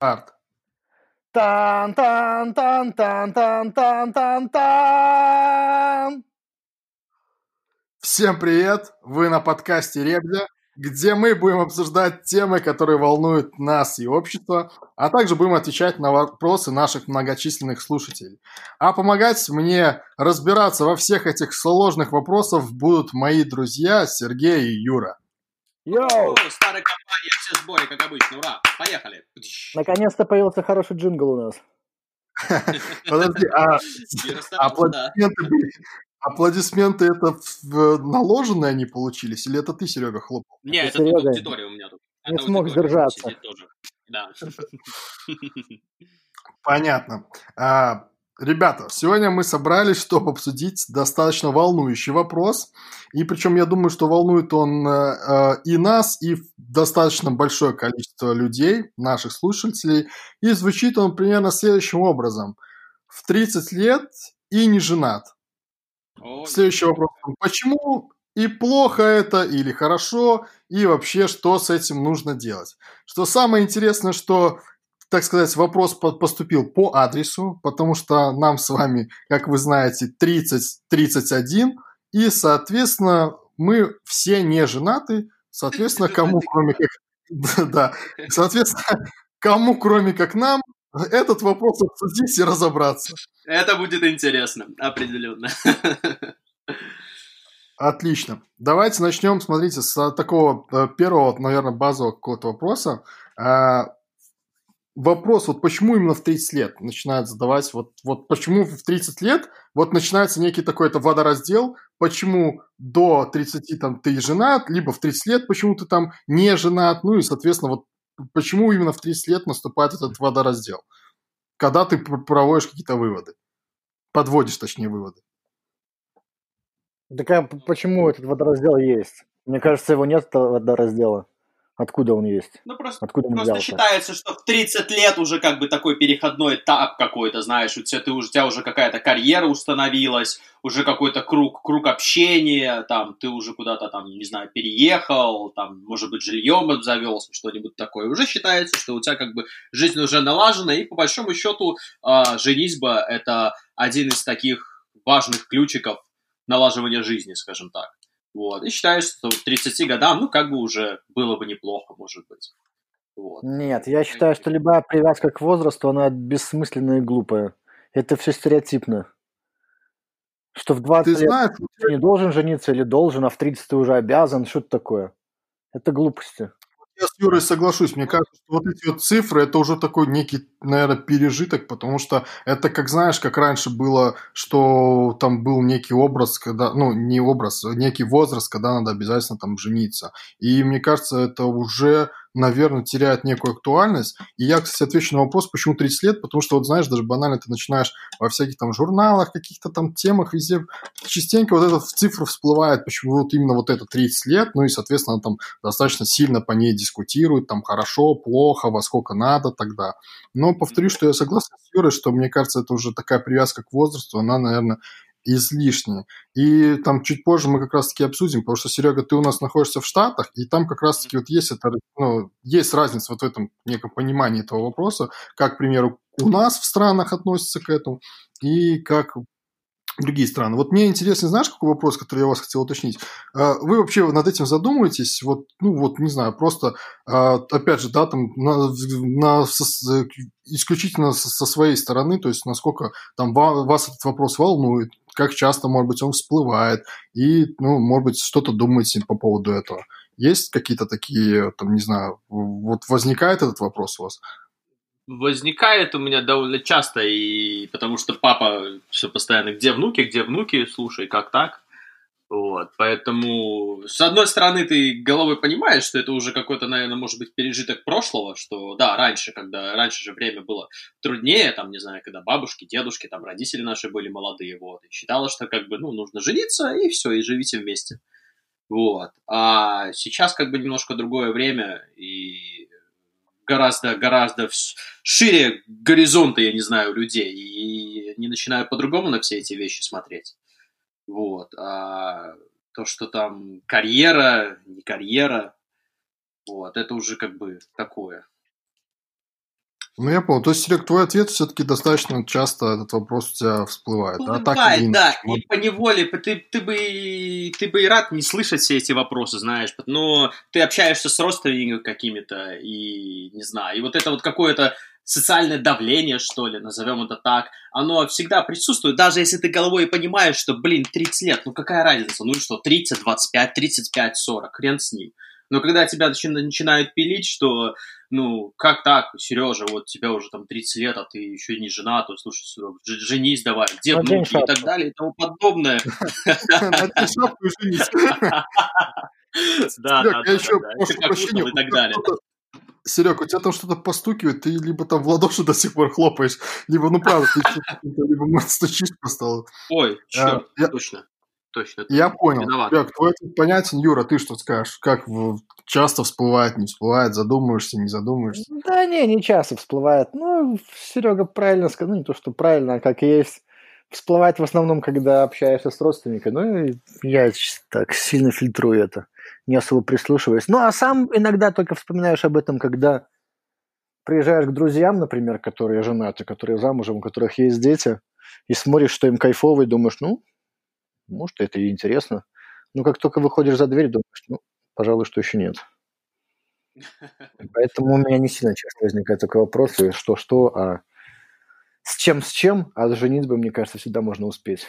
Арт. Тан тан тан тан тан тан тан тан. Всем привет! Вы на подкасте Ребля, где мы будем обсуждать темы, которые волнуют нас и общество, а также будем отвечать на вопросы наших многочисленных слушателей. А помогать мне разбираться во всех этих сложных вопросах будут мои друзья Сергей и Юра. Йоу! Старая компания, все сбои, как обычно, ура, поехали. Наконец-то появился хороший джингл у нас. Подожди, а аплодисменты, были- аплодисменты это в- наложенные они получились, или это ты, Серега, хлопал? Не, это Серега тут аудитория у меня тут. не смог сдержаться. Да. Понятно. А, ребята, сегодня мы собрались, чтобы обсудить достаточно волнующий вопрос. И причем я думаю, что волнует он э, э, и нас, и достаточно большое количество людей, наших слушателей. И звучит он примерно следующим образом. В 30 лет и не женат. Ой, Следующий вопрос. Почему и плохо это или хорошо, и вообще что с этим нужно делать? Что самое интересное, что, так сказать, вопрос по- поступил по адресу, потому что нам с вами, как вы знаете, 30-31, и, соответственно, мы все не женаты, соответственно, кому, кроме как... Да, соответственно, кому, кроме как нам, этот вопрос обсудить и разобраться. Это будет интересно, определенно. Отлично. Давайте начнем, смотрите, с такого э, первого, наверное, базового какого-то вопроса. Вопрос, вот почему именно в 30 лет начинают задавать, вот, вот почему в 30 лет вот начинается некий такой-то водораздел, почему до 30 там ты женат, либо в 30 лет почему ты там не женат, ну и, соответственно, вот почему именно в 30 лет наступает этот водораздел, когда ты пр- проводишь какие-то выводы, подводишь, точнее, выводы. Так а почему этот водораздел есть? Мне кажется, его нет, этого водораздела. Откуда он есть? Ну, просто Откуда он Просто взялся? считается, что в 30 лет уже как бы такой переходной этап какой-то, знаешь, у тебя, ты у тебя уже какая-то карьера установилась, уже какой-то круг, круг общения, там, ты уже куда-то там, не знаю, переехал, там, может быть, жильем обзавелся, что-нибудь такое. Уже считается, что у тебя как бы жизнь уже налажена, и по большому счету а, женитьба – это один из таких важных ключиков налаживания жизни, скажем так. Вот. И считается, что к 30 годам, ну, как бы уже было бы неплохо, может быть. Вот. Нет, я считаю, что любая привязка к возрасту, она бессмысленная и глупая. Это все стереотипно. Что в 20 Ты лет знаешь, ты не должен жениться или должен, а в 30 ты уже обязан. Что это такое? Это глупости. Я Юрой соглашусь. Мне кажется, что вот эти вот цифры, это уже такой некий, наверное, пережиток, потому что это, как знаешь, как раньше было, что там был некий образ, когда, ну, не образ, а некий возраст, когда надо обязательно там жениться. И мне кажется, это уже, наверное, теряет некую актуальность. И я, кстати, отвечу на вопрос, почему 30 лет, потому что, вот знаешь, даже банально ты начинаешь во всяких там журналах, каких-то там темах, везде частенько вот эта цифра всплывает, почему вот именно вот это 30 лет, ну и, соответственно, там достаточно сильно по ней дискутируют, там хорошо, плохо, во сколько надо тогда. Но повторю, что я согласен с Юрой, что мне кажется, это уже такая привязка к возрасту, она, наверное, излишняя. И там чуть позже мы как раз-таки обсудим, потому что, Серега, ты у нас находишься в Штатах, и там как раз-таки вот есть, это, ну, есть разница вот в этом неком понимании этого вопроса, как, к примеру, у нас в странах относятся к этому, и как другие страны. Вот мне интересно, знаешь, какой вопрос, который я вас хотел уточнить? А, Вы вообще над этим задумываетесь? Вот, ну вот, не знаю, просто, а, опять же, да, там, на, на- со- исключительно со, со своей стороны, то есть насколько там ва- вас этот вопрос волнует, как часто, может быть, он всплывает, и, ну, может быть, что-то думаете по поводу этого. Есть какие-то такие, там, не знаю, вот возникает этот вопрос у вас? Возникает у меня довольно часто, и потому что папа все постоянно, где внуки, где внуки, слушай, как так? Вот, поэтому, с одной стороны, ты головой понимаешь, что это уже какой-то, наверное, может быть, пережиток прошлого, что, да, раньше, когда, раньше же время было труднее, там, не знаю, когда бабушки, дедушки, там, родители наши были молодые, вот, и считалось, что, как бы, ну, нужно жениться, и все, и живите вместе. Вот. А сейчас, как бы, немножко другое время, и гораздо, гораздо вс- шире горизонты, я не знаю, людей, и они начинают по-другому на все эти вещи смотреть. Вот. А то, что там карьера, не карьера, вот, это уже как бы такое. Ну, я понял. То есть, Серег, твой ответ все-таки достаточно часто этот вопрос у тебя всплывает. Бывает, да, так или да. И по неволе ты, ты, бы, ты бы и рад не слышать все эти вопросы, знаешь, но ты общаешься с родственниками какими-то, и не знаю, и вот это вот какое-то социальное давление, что ли, назовем это так, оно всегда присутствует, даже если ты головой понимаешь, что, блин, 30 лет, ну какая разница, ну и что, 30, 25, 35, 40, хрен с ним. Но когда тебя начинают пилить, что, ну, как так, Сережа, вот тебя уже там 30 лет, а ты еще не жена, то слушай, женись давай, где внуки и так далее и тому подобное. Да, да, да. еще прошу прощения. И так далее. Серег, у тебя там что-то постукивает, ты либо там в ладоши до сих пор хлопаешь, либо, ну правда, ты либо стучишь просто. Ой, черт, а, точно. Точно. Я понял. Виноват. Серег, твой ответ понятен. Юра, ты что скажешь? Как часто всплывает, не всплывает, задумываешься, не задумываешься? Да не, не часто всплывает. Ну, Серега правильно сказал, ну не то, что правильно, а как есть. Всплывает в основном, когда общаешься с родственниками. Ну, я так сильно фильтрую это не особо прислушиваясь. Ну, а сам иногда только вспоминаешь об этом, когда приезжаешь к друзьям, например, которые женаты, которые замужем, у которых есть дети, и смотришь, что им кайфово, и думаешь, ну, может, это и интересно. Но как только выходишь за дверь, думаешь, ну, пожалуй, что еще нет. Поэтому у меня не сильно часто возникает такой вопрос, что-что, а с чем с чем, а с женитьбой, мне кажется, всегда можно успеть.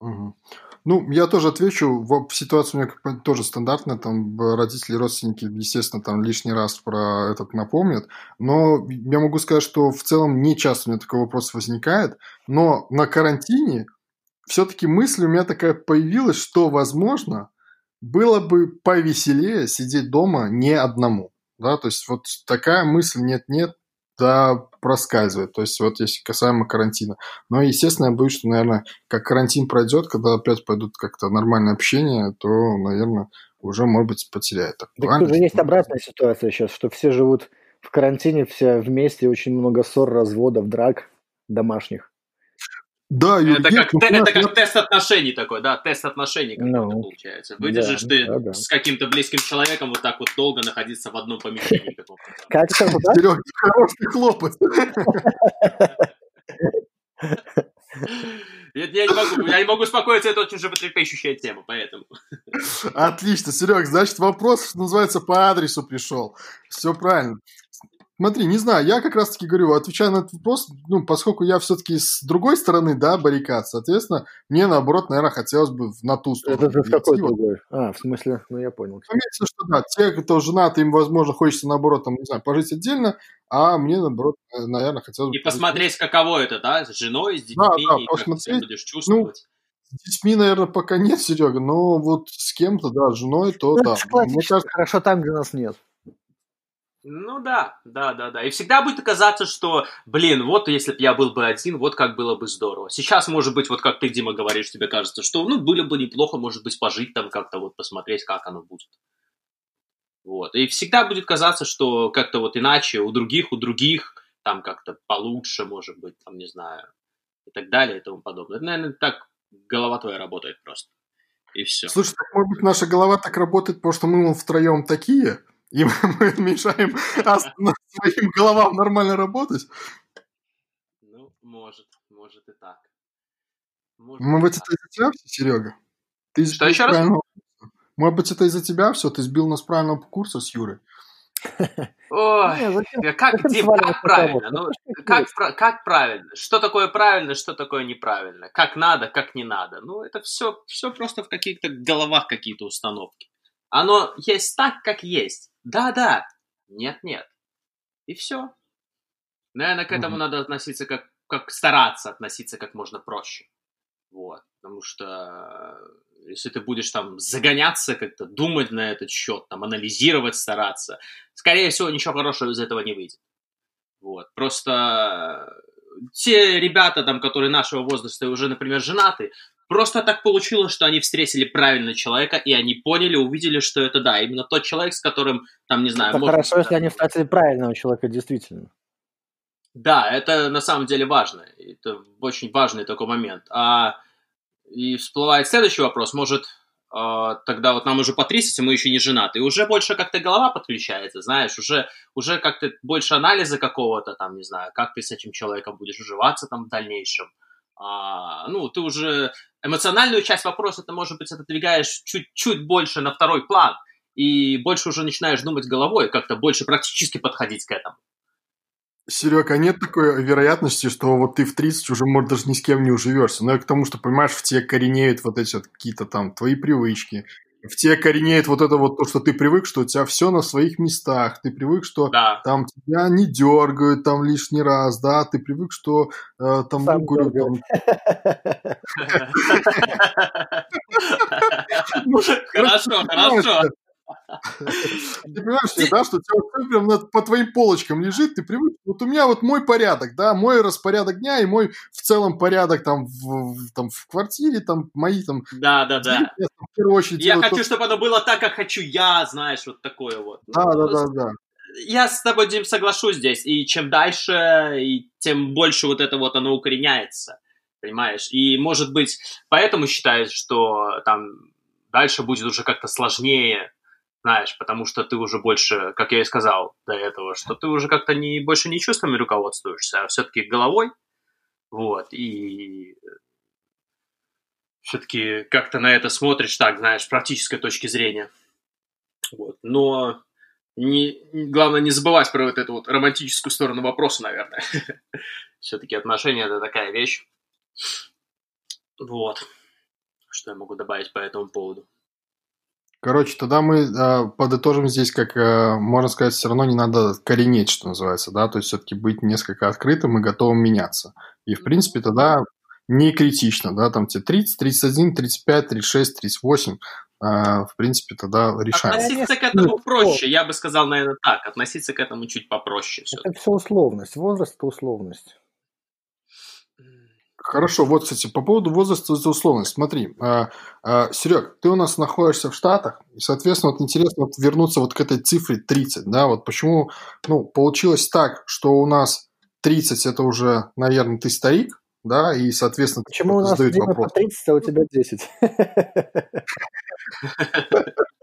Угу. Ну, я тоже отвечу. В, ситуация у меня тоже стандартная. Там родители, родственники, естественно, там лишний раз про этот напомнят. Но я могу сказать, что в целом не часто у меня такой вопрос возникает. Но на карантине все-таки мысль у меня такая появилась, что, возможно, было бы повеселее сидеть дома не одному. Да, то есть вот такая мысль нет-нет, да, проскальзывает. То есть вот если касаемо карантина. Но, естественно, я боюсь, что, наверное, как карантин пройдет, когда опять пойдут как-то нормальное общение, то, наверное, уже, может быть, потеряет. Так, так уже есть обратная ситуация сейчас, что все живут в карантине, все вместе, очень много ссор, разводов, драк домашних. Да, это, как, ну, те, это как тест отношений такой, да, тест отношений какой-то ну, получается. Выдержишь да, ты да, да. с каким-то близким человеком вот так вот долго находиться в одном помещении. Как это, да? Серег, хороший хлопот. Я, я, не могу, я не могу успокоиться, это очень животрепещущая тема, поэтому. Отлично, Серег, значит, вопрос, что называется, по адресу пришел. Все правильно. Смотри, не знаю, я как раз-таки говорю, отвечая на этот вопрос, ну, поскольку я все-таки с другой стороны, да, баррикад, соответственно, мне, наоборот, наверное, хотелось бы на ту сторону. Это же в какой другой? А, в смысле, ну, я понял. Имеется, что да, те, кто женат, им, возможно, хочется, наоборот, там, не знаю, пожить отдельно, а мне, наоборот, э, наверное, хотелось бы... И посмотреть, каково это, да, с женой, с детьми, да, да, и посмотреть, как ты будешь ну, чувствовать. Ну, с детьми, наверное, пока нет, Серега, но вот с кем-то, да, с женой, то ну, да. Мне кажется, хорошо там, где нас нет. Ну да, да, да, да. И всегда будет казаться, что, блин, вот если бы я был бы один, вот как было бы здорово. Сейчас, может быть, вот как ты, Дима, говоришь, тебе кажется, что, ну, было бы неплохо, может быть, пожить там как-то, вот посмотреть, как оно будет. Вот. И всегда будет казаться, что как-то вот иначе у других, у других там как-то получше, может быть, там, не знаю, и так далее и тому подобное. Это, наверное, так голова твоя работает просто. И все. Слушай, так, может быть, наша голова так работает, потому что мы втроем такие, и мы мешаем своим головам нормально работать? Ну, может, может и так. Может Может быть, это из-за тебя все, Серега? Ты Что еще раз? Может быть, это из-за тебя все? Ты сбил нас правильного курса с Юрой? Ой, как, Дим, как правильно? Ну, как, как правильно? Что такое правильно, что такое неправильно? Как надо, как не надо? Ну, это все, все просто в каких-то головах какие-то установки. Оно есть так, как есть. Да-да, нет-нет. И все. Наверное, к этому mm-hmm. надо относиться как, как стараться относиться как можно проще. Вот. Потому что э, если ты будешь там загоняться, как-то думать на этот счет, там, анализировать, стараться, скорее всего, ничего хорошего из этого не выйдет. Вот. Просто э, те ребята, там, которые нашего возраста уже, например, женаты, Просто так получилось, что они встретили правильного человека, и они поняли, увидели, что это, да, именно тот человек, с которым, там, не знаю... Это можно хорошо, если они встретили правильного человека, действительно. Да, это на самом деле важно. Это очень важный такой момент. А, и всплывает следующий вопрос. Может, э, тогда вот нам уже по 30, и мы еще не женаты, и уже больше как-то голова подключается, знаешь, уже, уже как-то больше анализа какого-то там, не знаю, как ты с этим человеком будешь уживаться там в дальнейшем. А, ну, ты уже эмоциональную часть вопроса, ты, может быть, отодвигаешь чуть-чуть больше на второй план, и больше уже начинаешь думать головой, как-то больше практически подходить к этому. Серега, а нет такой вероятности, что вот ты в 30 уже, может, даже ни с кем не уживешься. Но я к тому, что, понимаешь, в тебе коренеют вот эти вот какие-то там твои привычки, в тебе коренеет вот это вот то, что ты привык, что у тебя все на своих местах, ты привык, что да. там тебя не дергают там лишний раз, да, ты привык, что э, там, Сам ну, говорю, там... Хорошо, хорошо. Ты понимаешь, да, что у тебя прям по твоим полочкам лежит, ты привык. Вот у меня вот мой порядок, да, мой распорядок дня и мой в целом порядок там в, там, в квартире, там мои там... Да, да, да. Я, в первую очередь, я хочу, то... чтобы оно было так, как хочу я, знаешь, вот такое вот. Да, ну, да, да, да. Я с тобой, Дим, соглашусь здесь. И чем дальше, и тем больше вот это вот оно укореняется. Понимаешь? И, может быть, поэтому считаешь, что там дальше будет уже как-то сложнее знаешь, потому что ты уже больше, как я и сказал до этого, что ты уже как-то не, больше не чувствами руководствуешься, а все-таки головой, вот, и все-таки как-то на это смотришь так, знаешь, с практической точки зрения. Вот. Но не, главное не забывать про вот эту вот романтическую сторону вопроса, наверное. Все-таки отношения это такая вещь. Вот. Что я могу добавить по этому поводу? Короче, тогда мы э, подытожим здесь, как э, можно сказать, все равно не надо коренеть, что называется, да, то есть все-таки быть несколько открытым и готовым меняться. И, в принципе, тогда не критично, да, там тебе 30, 31, 35, 36, 38, э, в принципе, тогда решаем. Относиться к этому ну, проще, я бы сказал, наверное, так, относиться к этому чуть попроще. Это все условность, возраст – это условность. Хорошо, вот, кстати, по поводу возраста за условность. Смотри, а, а, Серег, ты у нас находишься в Штатах, и, соответственно, вот интересно вот вернуться вот к этой цифре 30, да, вот почему, ну, получилось так, что у нас 30 это уже, наверное, ты старик, да, и, соответственно, почему у нас Дима вопрос. по 30, а у тебя 10?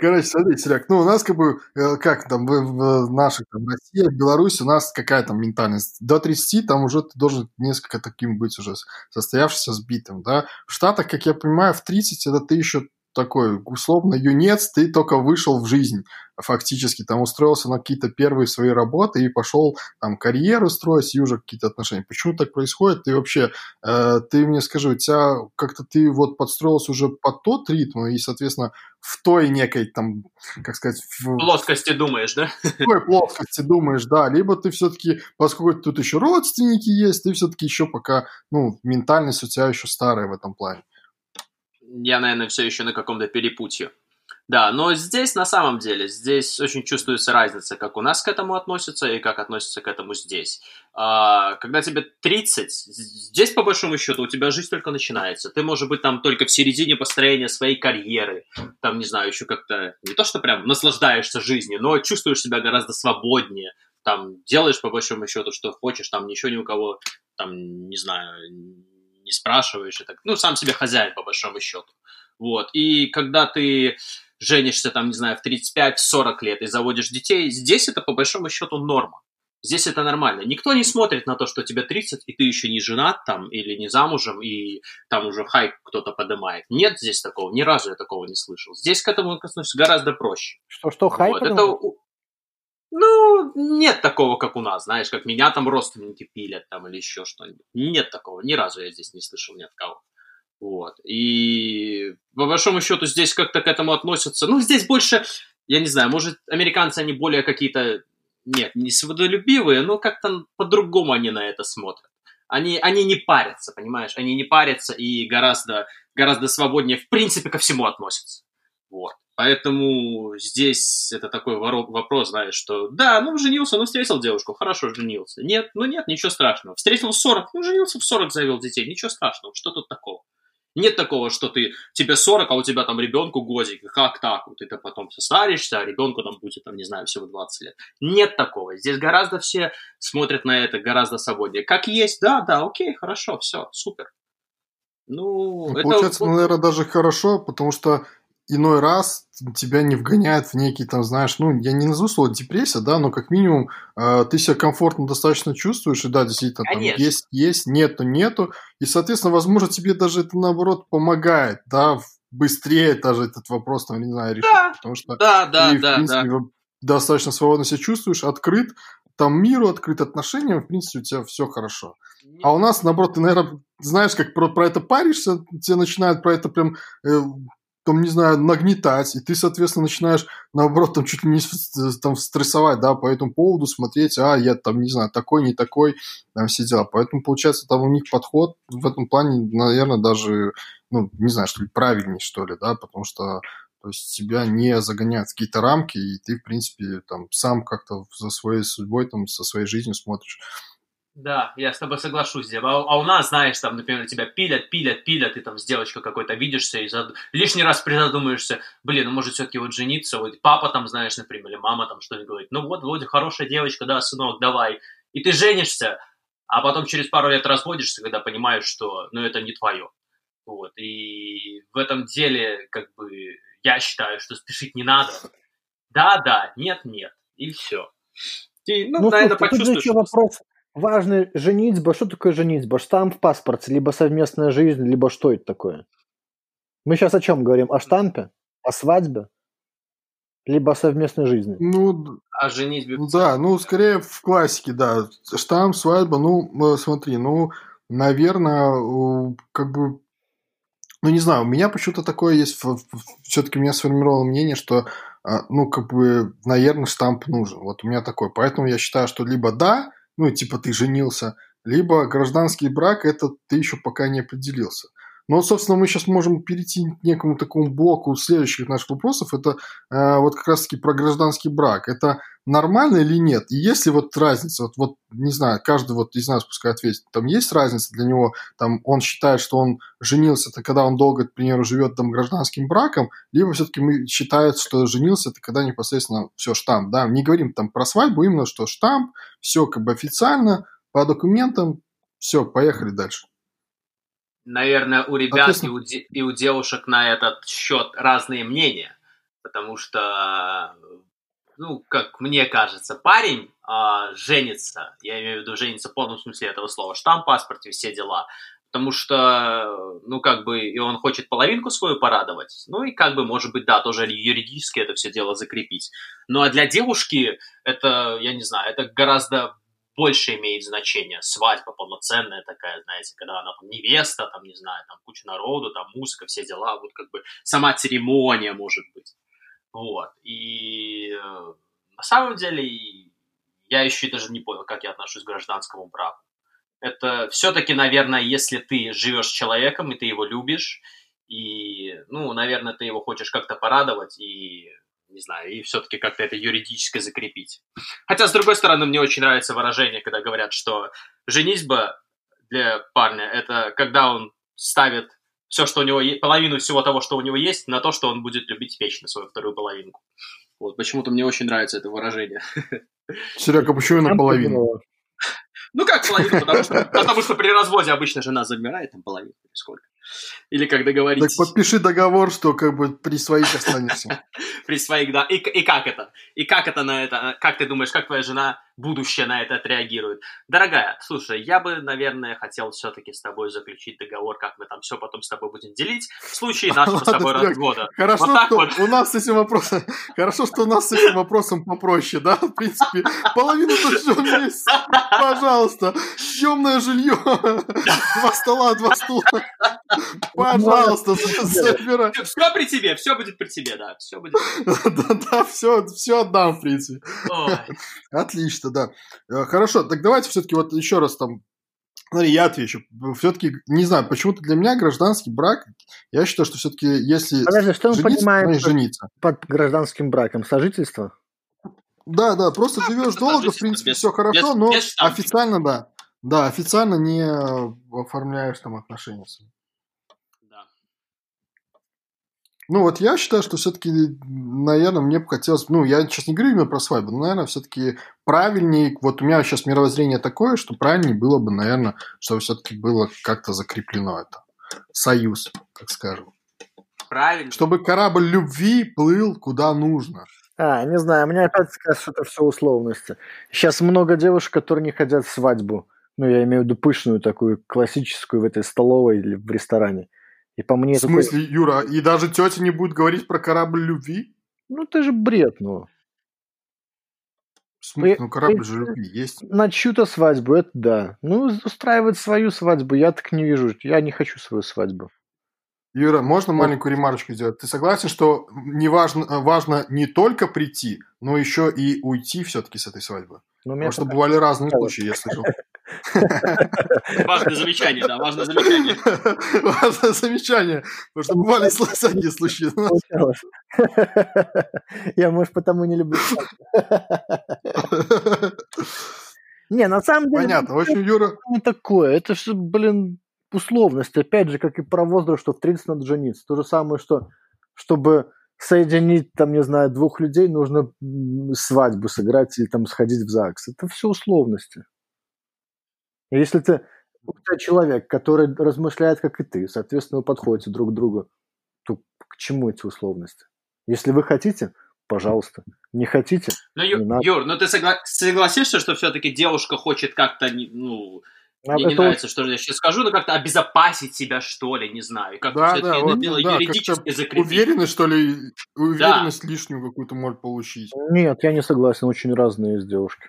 Короче, смотри, Серег, ну у нас как бы, э, как там, в наших, там, Россия, Беларусь, у нас какая там ментальность? До 30 там уже ты должен несколько таким быть уже состоявшимся, сбитым, да? В Штатах, как я понимаю, в 30 это ты еще такой, условно, юнец, ты только вышел в жизнь фактически, там устроился на какие-то первые свои работы и пошел там карьеру строить и уже какие-то отношения. Почему так происходит? Ты вообще, э, ты мне скажи, у тебя как-то ты вот подстроился уже под тот ритм и, соответственно, в той некой там, как сказать... В плоскости думаешь, да? В той плоскости думаешь, да. Либо ты все-таки, поскольку тут еще родственники есть, ты все-таки еще пока, ну, ментальность у тебя еще старая в этом плане я, наверное, все еще на каком-то перепутье. Да, но здесь на самом деле, здесь очень чувствуется разница, как у нас к этому относятся и как относятся к этому здесь. А, когда тебе 30, здесь по большому счету у тебя жизнь только начинается. Ты, может быть, там только в середине построения своей карьеры, там, не знаю, еще как-то, не то что прям наслаждаешься жизнью, но чувствуешь себя гораздо свободнее, там, делаешь по большому счету, что хочешь, там, ничего ни у кого, там, не знаю, не спрашиваешь, и так, ну, сам себе хозяин, по большому счету. Вот. И когда ты женишься, там, не знаю, в 35-40 лет и заводишь детей, здесь это, по большому счету, норма. Здесь это нормально. Никто не смотрит на то, что тебе 30, и ты еще не женат там, или не замужем, и там уже хайп кто-то поднимает. Нет здесь такого, ни разу я такого не слышал. Здесь к этому относится гораздо проще. Что, что, хайп? Вот. Это, ну, нет такого, как у нас, знаешь, как меня там родственники пилят там или еще что-нибудь. Нет такого, ни разу я здесь не слышал ни от кого. Вот. И по большому счету здесь как-то к этому относятся. Ну, здесь больше, я не знаю, может, американцы, они более какие-то, нет, не свободолюбивые, но как-то по-другому они на это смотрят. Они, они не парятся, понимаешь? Они не парятся и гораздо, гораздо свободнее, в принципе, ко всему относятся. Вот. Поэтому здесь это такой вопрос, знаешь, что да, ну женился, ну встретил девушку, хорошо женился. Нет, ну нет, ничего страшного. Встретил в 40, ну женился в 40, завел детей, ничего страшного, что тут такого? Нет такого, что ты, тебе 40, а у тебя там ребенку годик, как так? Вот ты потом состаришься, а ребенку там будет, там, не знаю, всего 20 лет. Нет такого. Здесь гораздо все смотрят на это гораздо свободнее. Как есть, да, да, окей, хорошо, все, супер. Ну, Ну, это... Получается, ну, наверное, даже хорошо, потому что иной раз тебя не вгоняет в некий, там, знаешь, ну, я не назову слово депрессия, да, но как минимум э, ты себя комфортно достаточно чувствуешь, и да, действительно, там Конечно. есть, есть, нету, нету, и, соответственно, возможно, тебе даже это, наоборот, помогает, да, в- быстрее даже этот вопрос, там, не знаю, решить, Да, потому что да, да, ты, в да, принципе, да. достаточно свободно себя чувствуешь, открыт, там, миру открыт отношениям, в принципе, у тебя все хорошо. А у нас, наоборот, ты, наверное, знаешь, как про, про это паришься, тебе начинают про это прям, э, там, не знаю, нагнетать, и ты, соответственно, начинаешь, наоборот, там, чуть ли не там, стрессовать, да, по этому поводу, смотреть, а, я там, не знаю, такой, не такой, там, все дела. Поэтому, получается, там у них подход в этом плане, наверное, даже, ну, не знаю, что ли, правильнее, что ли, да, потому что то есть тебя не загоняют в какие-то рамки, и ты, в принципе, там, сам как-то за своей судьбой, там, со своей жизнью смотришь. Да, я с тобой соглашусь, Деб. А, а у нас, знаешь, там, например, тебя пилят, пилят, пилят, ты там с девочкой какой-то видишься и зад- лишний раз призадумаешься, блин, ну может все-таки вот жениться, вот папа там, знаешь, например, или мама там что-нибудь говорит, ну вот, вроде хорошая девочка, да, сынок, давай. И ты женишься, а потом через пару лет разводишься, когда понимаешь, что, ну, это не твое. Вот, и в этом деле, как бы, я считаю, что спешить не надо. Да, да, нет, нет, и все. Ну, Ну, на это слушай, тут же почувствуешь. еще вопрос важный. Женитьба. Что такое женитьба? Штамп в паспорте, либо совместная жизнь, либо что это такое? Мы сейчас о чем говорим? О штампе? О свадьбе? Либо о совместной жизни? Ну, А женитьбе ну да, ну, скорее в классике, да. Штамп, свадьба, ну, смотри, ну, наверное, как бы, ну, не знаю, у меня почему-то такое есть, все-таки у меня сформировало мнение, что, а, ну, как бы, наверное, штамп нужен. Вот у меня такой. Поэтому я считаю, что либо да, ну, типа ты женился, либо гражданский брак, это ты еще пока не определился. Но, собственно, мы сейчас можем перейти к некому такому блоку следующих наших вопросов. Это э, вот как раз-таки про гражданский брак. Это нормально или нет? И есть ли вот разница? Вот, вот не знаю, каждый вот из нас пускай ответит. Там есть разница для него? Там он считает, что он женился, это когда он долго, к примеру, живет там гражданским браком, либо все-таки мы считает, что женился, это когда непосредственно все штамп, да, не говорим там про свадьбу, именно что штамп, все как бы официально, по документам, все, поехали дальше. Наверное, у ребят и у, де- и у девушек на этот счет разные мнения, потому что, ну, как мне кажется, парень а, женится, я имею в виду женится в полном смысле этого слова, штамп в паспорте, все дела, потому что, ну, как бы, и он хочет половинку свою порадовать, ну, и как бы, может быть, да, тоже юридически это все дело закрепить. Ну, а для девушки это, я не знаю, это гораздо больше имеет значение. Свадьба полноценная такая, знаете, когда она там невеста, там, не знаю, там куча народу, там музыка, все дела, вот как бы сама церемония может быть. Вот. И э, на самом деле я еще даже не понял, как я отношусь к гражданскому браку. Это все-таки, наверное, если ты живешь с человеком, и ты его любишь, и, ну, наверное, ты его хочешь как-то порадовать, и не знаю, и все-таки как-то это юридически закрепить. Хотя, с другой стороны, мне очень нравится выражение, когда говорят, что женитьба для парня – это когда он ставит все, что у него есть, половину всего того, что у него есть, на то, что он будет любить вечно свою вторую половинку. Вот, почему-то мне очень нравится это выражение. Серега, почему наполовину? Ну, как половину, потому что, потому что при разводе обычно жена забирает там половину или сколько. Или как договоритесь. Так подпиши договор, что как бы при своих останешься. При своих, да. И, и как это? И как это на это? Как ты думаешь, как твоя жена будущее на это отреагирует? Дорогая, слушай, я бы, наверное, хотел все-таки с тобой заключить договор, как мы там все потом с тобой будем делить в случае нашего с тобой развода. Хорошо, Вот что вот. у нас с этим вопросом, хорошо, что у нас с этим вопросом попроще, да? В принципе, половину-то все есть. Пожалуйста, съемное жилье, два стола, два стула. Пожалуйста, забирай. Все при тебе, все будет при тебе, да. Все будет. Да, да, все, все отдам, в принципе. Отлично, да. Э, Хорошо, так давайте все-таки вот еще раз там Смотри, я отвечу. Все-таки, не знаю, почему-то для меня гражданский брак, я считаю, что все-таки если Подожди, что мы жениться, понимаем значит жениться. под гражданским браком? Сожительство? Да, да, просто Да, живешь долго, в принципе, без- все хорошо, без- но без официально, да. Да, официально не э, оформляешь там отношения. свои. Да. Ну, вот я считаю, что все-таки, наверное, мне бы хотелось... Ну, я сейчас не говорю именно про свадьбу, но, наверное, все-таки правильнее... Вот у меня сейчас мировоззрение такое, что правильнее было бы, наверное, чтобы все-таки было как-то закреплено это. союз, так скажем. Правильно. Чтобы корабль любви плыл куда нужно. А, не знаю, мне опять кажется, что это все условности. Сейчас много девушек, которые не хотят свадьбу. Ну, я имею в виду пышную такую, классическую в этой столовой или в ресторане. И по мне... В смысле, такой... Юра, и даже тетя не будет говорить про корабль любви? Ну, это же бред, ну. В смысле, ну корабль же любви есть. На чью-то свадьбу, это да. Ну, устраивать свою свадьбу я так не вижу. Я не хочу свою свадьбу. Юра, можно маленькую ремарочку сделать? Ты согласен, что не важно, э, важно не только прийти, но еще и уйти все-таки с этой свадьбы? Ну, Потому что бывали разные случаи, я слышал. Важное замечание, да, важное замечание. Важное замечание, потому что бывали всякие случаи. Я, может, потому не люблю. Не, на самом деле... Понятно. В общем, Юра... Не такое. Это же, блин, условность. Опять же, как и про возраст, что в 30 надо жениться. То же самое, что чтобы соединить, там, не знаю, двух людей, нужно свадьбу сыграть или там сходить в ЗАГС. Это все условности. Если ты человек, который размышляет, как и ты, соответственно, вы подходите друг к другу, то к чему эти условности? Если вы хотите, пожалуйста. Не хотите? Ну, Ю, не Юр, ну ты согла- согласишься, что все-таки девушка хочет как-то, ну, а мне это не нравится, что я сейчас скажу, но как-то обезопасить себя, что ли, не знаю. Как да, да, вот, дело да, юридически закрепить. Уверенность, что ли, уверенность да. лишнюю какую-то может получить. Нет, я не согласен, очень разные есть девушки.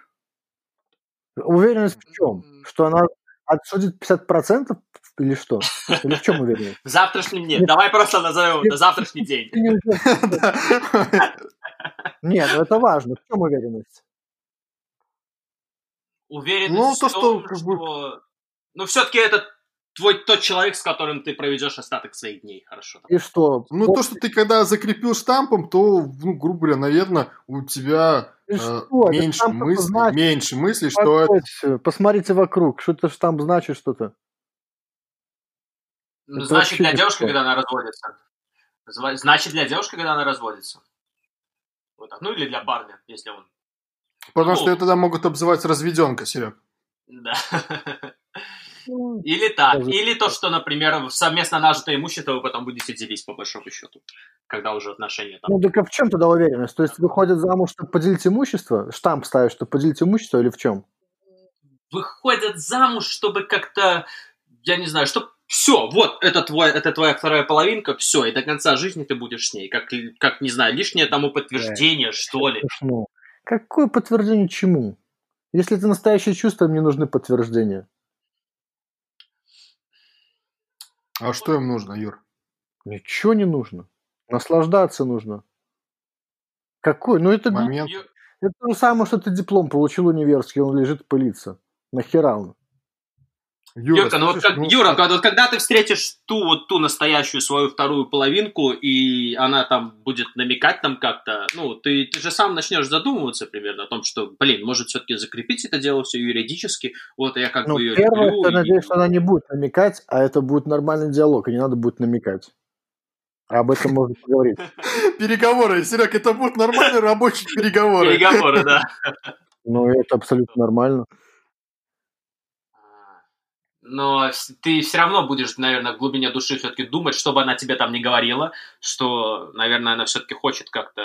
Уверенность в чем? Что она отсудит 50% или что? Или в чем уверенность? В завтрашнем дне. Давай просто назовем на завтрашний день. Нет, ну это важно. В чем уверенность? Уверенность ну, то, что, что... Ну, все-таки это твой тот человек, с которым ты проведешь остаток своих дней, хорошо. И что? Ну, то, что ты когда закрепил штампом, то, ну, грубо говоря, наверное, у тебя э, меньше мыслей, меньше мыслей, что это... Посмотрите вокруг, что это штамп значит что-то. Ну, значит, для девушки, когда она разводится. Значит, для девушки, когда она разводится. Вот так. Ну, или для парня, если он... Потому ну, что ее тогда могут обзывать разведенка, Серег. Да. Ну, или так. Или то, что, например, совместно нажитое имущество вы потом будете делить, по большому счету, когда уже отношения там. Ну, так а в чем тогда уверенность? То есть выходит замуж, чтобы поделить имущество? Штамп ставишь, чтобы поделить имущество или в чем? Выходят замуж, чтобы как-то, я не знаю, чтобы все, вот, это, твой, это твоя вторая половинка, все, и до конца жизни ты будешь с ней. Как, как не знаю, лишнее тому подтверждение, да. что ли. Ну, какое подтверждение чему? Если это настоящее чувство, мне нужны подтверждения. А что им нужно, Юр? Ничего не нужно. Наслаждаться нужно. Какой? Ну это... Момент. Это то же самое, что ты диплом получил университет, он лежит пылиться. Нахера он? Юра, Юрка, ну вот как, ну, Юра, а... вот когда ты встретишь ту вот ту настоящую свою вторую половинку, и она там будет намекать там как-то, ну, ты, ты же сам начнешь задумываться примерно о том, что, блин, может все-таки закрепить это дело все юридически, вот я как ну, бы ее первое, люблю. Я и... надеюсь, что она не будет намекать, а это будет нормальный диалог, и не надо будет намекать. Об этом можно поговорить. Переговоры, Серег, это будут нормальные рабочие переговоры. Переговоры, да. Ну, это абсолютно нормально но ты все равно будешь, наверное, в глубине души все-таки думать, чтобы она тебе там не говорила, что, наверное, она все-таки хочет как-то,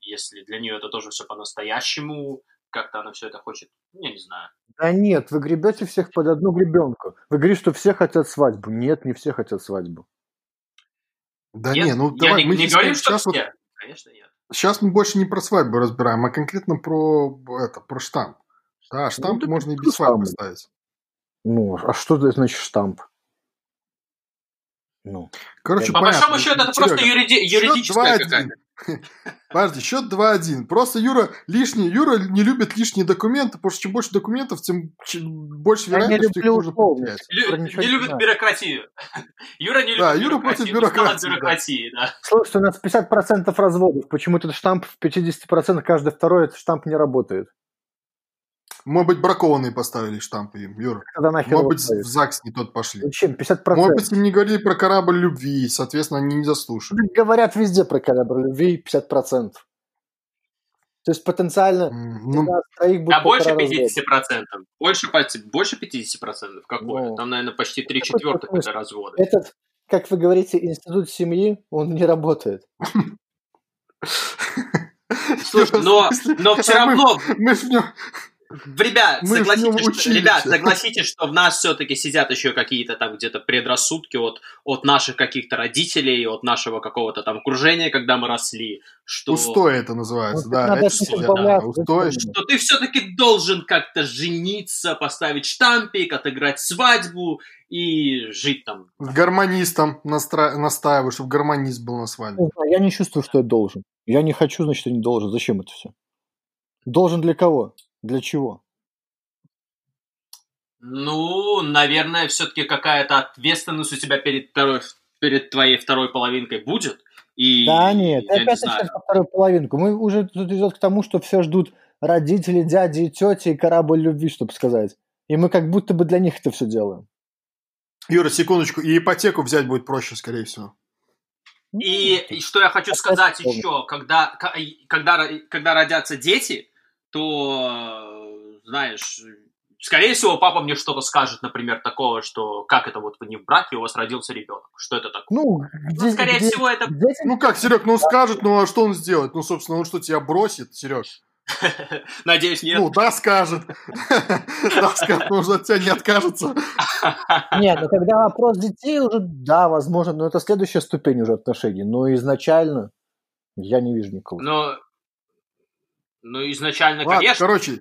если для нее это тоже все по-настоящему, как-то она все это хочет, я не знаю. Да нет, вы гребете всех под одну гребенку. Вы говорите, что все хотят свадьбу. Нет, не все хотят свадьбу. Да нет, не, ну я давай, не, мы не говорим, что сейчас все. Вот, Конечно, нет. Сейчас мы больше не про свадьбу разбираем, а конкретно про это, про штамп. Да, штамп ну, можно и без свадьбы ставить. Ну, а что это значит штамп? Ну. Короче, По большому счету, это Серега, просто юриди- юридическая какая-то. Подожди, счет 2-1. Просто Юра лишний, Юра не любит лишние документы, потому что чем больше документов, тем больше вероятности, что их можно потерять. Не любит бюрократию. Юра не любит да, Юра против бюрократии. бюрократии да. Слушайте, у нас 50% разводов. Почему этот штамп в 50% каждый второй этот штамп не работает? Может быть, бракованные поставили штампы им, Юра. Тогда нахер Может быть, в ЗАГС не тот пошли. Зачем? 50%. Может быть, им не говорили про корабль любви, соответственно, они не заслушали. Говорят везде про корабль любви 50%. То есть потенциально Ну, троих будет А больше полтора развода. 50%. Больше, больше 50%? Какое? Ну, Там, наверное, почти 3 какой четвертых это разводы. Этот, как вы говорите, институт семьи, он не работает. Слушай, но, но все мы- равно, Мы ж в нем... ребят, мы согласитесь, что, ребят, согласитесь, что в нас все-таки сидят еще какие-то там где-то предрассудки от, от наших каких-то родителей, от нашего какого-то там окружения, когда мы росли, что, Устой это называется, Ну, да. надо это избавляться, да, Устой. что ты все-таки должен как-то жениться, поставить штампик, отыграть свадьбу и жить там. С гармонистом настра... настаиваю, чтобы гармонист был на свадьбе. Я не чувствую, что я должен. Я не хочу, значит, я не должен. Зачем это все? Должен для кого? Для чего? Ну, наверное, все-таки какая-то ответственность у тебя перед, второй, перед твоей второй половинкой будет. И, Да нет, я не опять знаю. сейчас по вторую половинку. Мы уже тут идет к тому, что все ждут родители, дяди и тети и корабль любви, чтобы сказать. И мы как будто бы для них это все делаем. Юра, секундочку. И ипотеку взять будет проще, скорее всего. И, и что я хочу сказать еще, когда, когда, когда родятся дети, то, э, знаешь, скорее всего, папа мне что-то скажет, например, такого, что как это вот вы не в браке, у вас родился ребенок. Что это такое? Ну, Ну, где- скорее где- всего, это дети- Ну как, Серег, ну он скажет, ну а что он сделает? Ну, собственно, он что, тебя бросит, Сереж? Надеюсь, нет. Ну, да, скажет. Да, скажет, может, от тебя не откажется. Нет, ну когда вопрос детей уже, да, возможно, но это следующая ступень уже отношений. Но изначально я не вижу никого. Но, ну, изначально, Ладно, конечно. короче,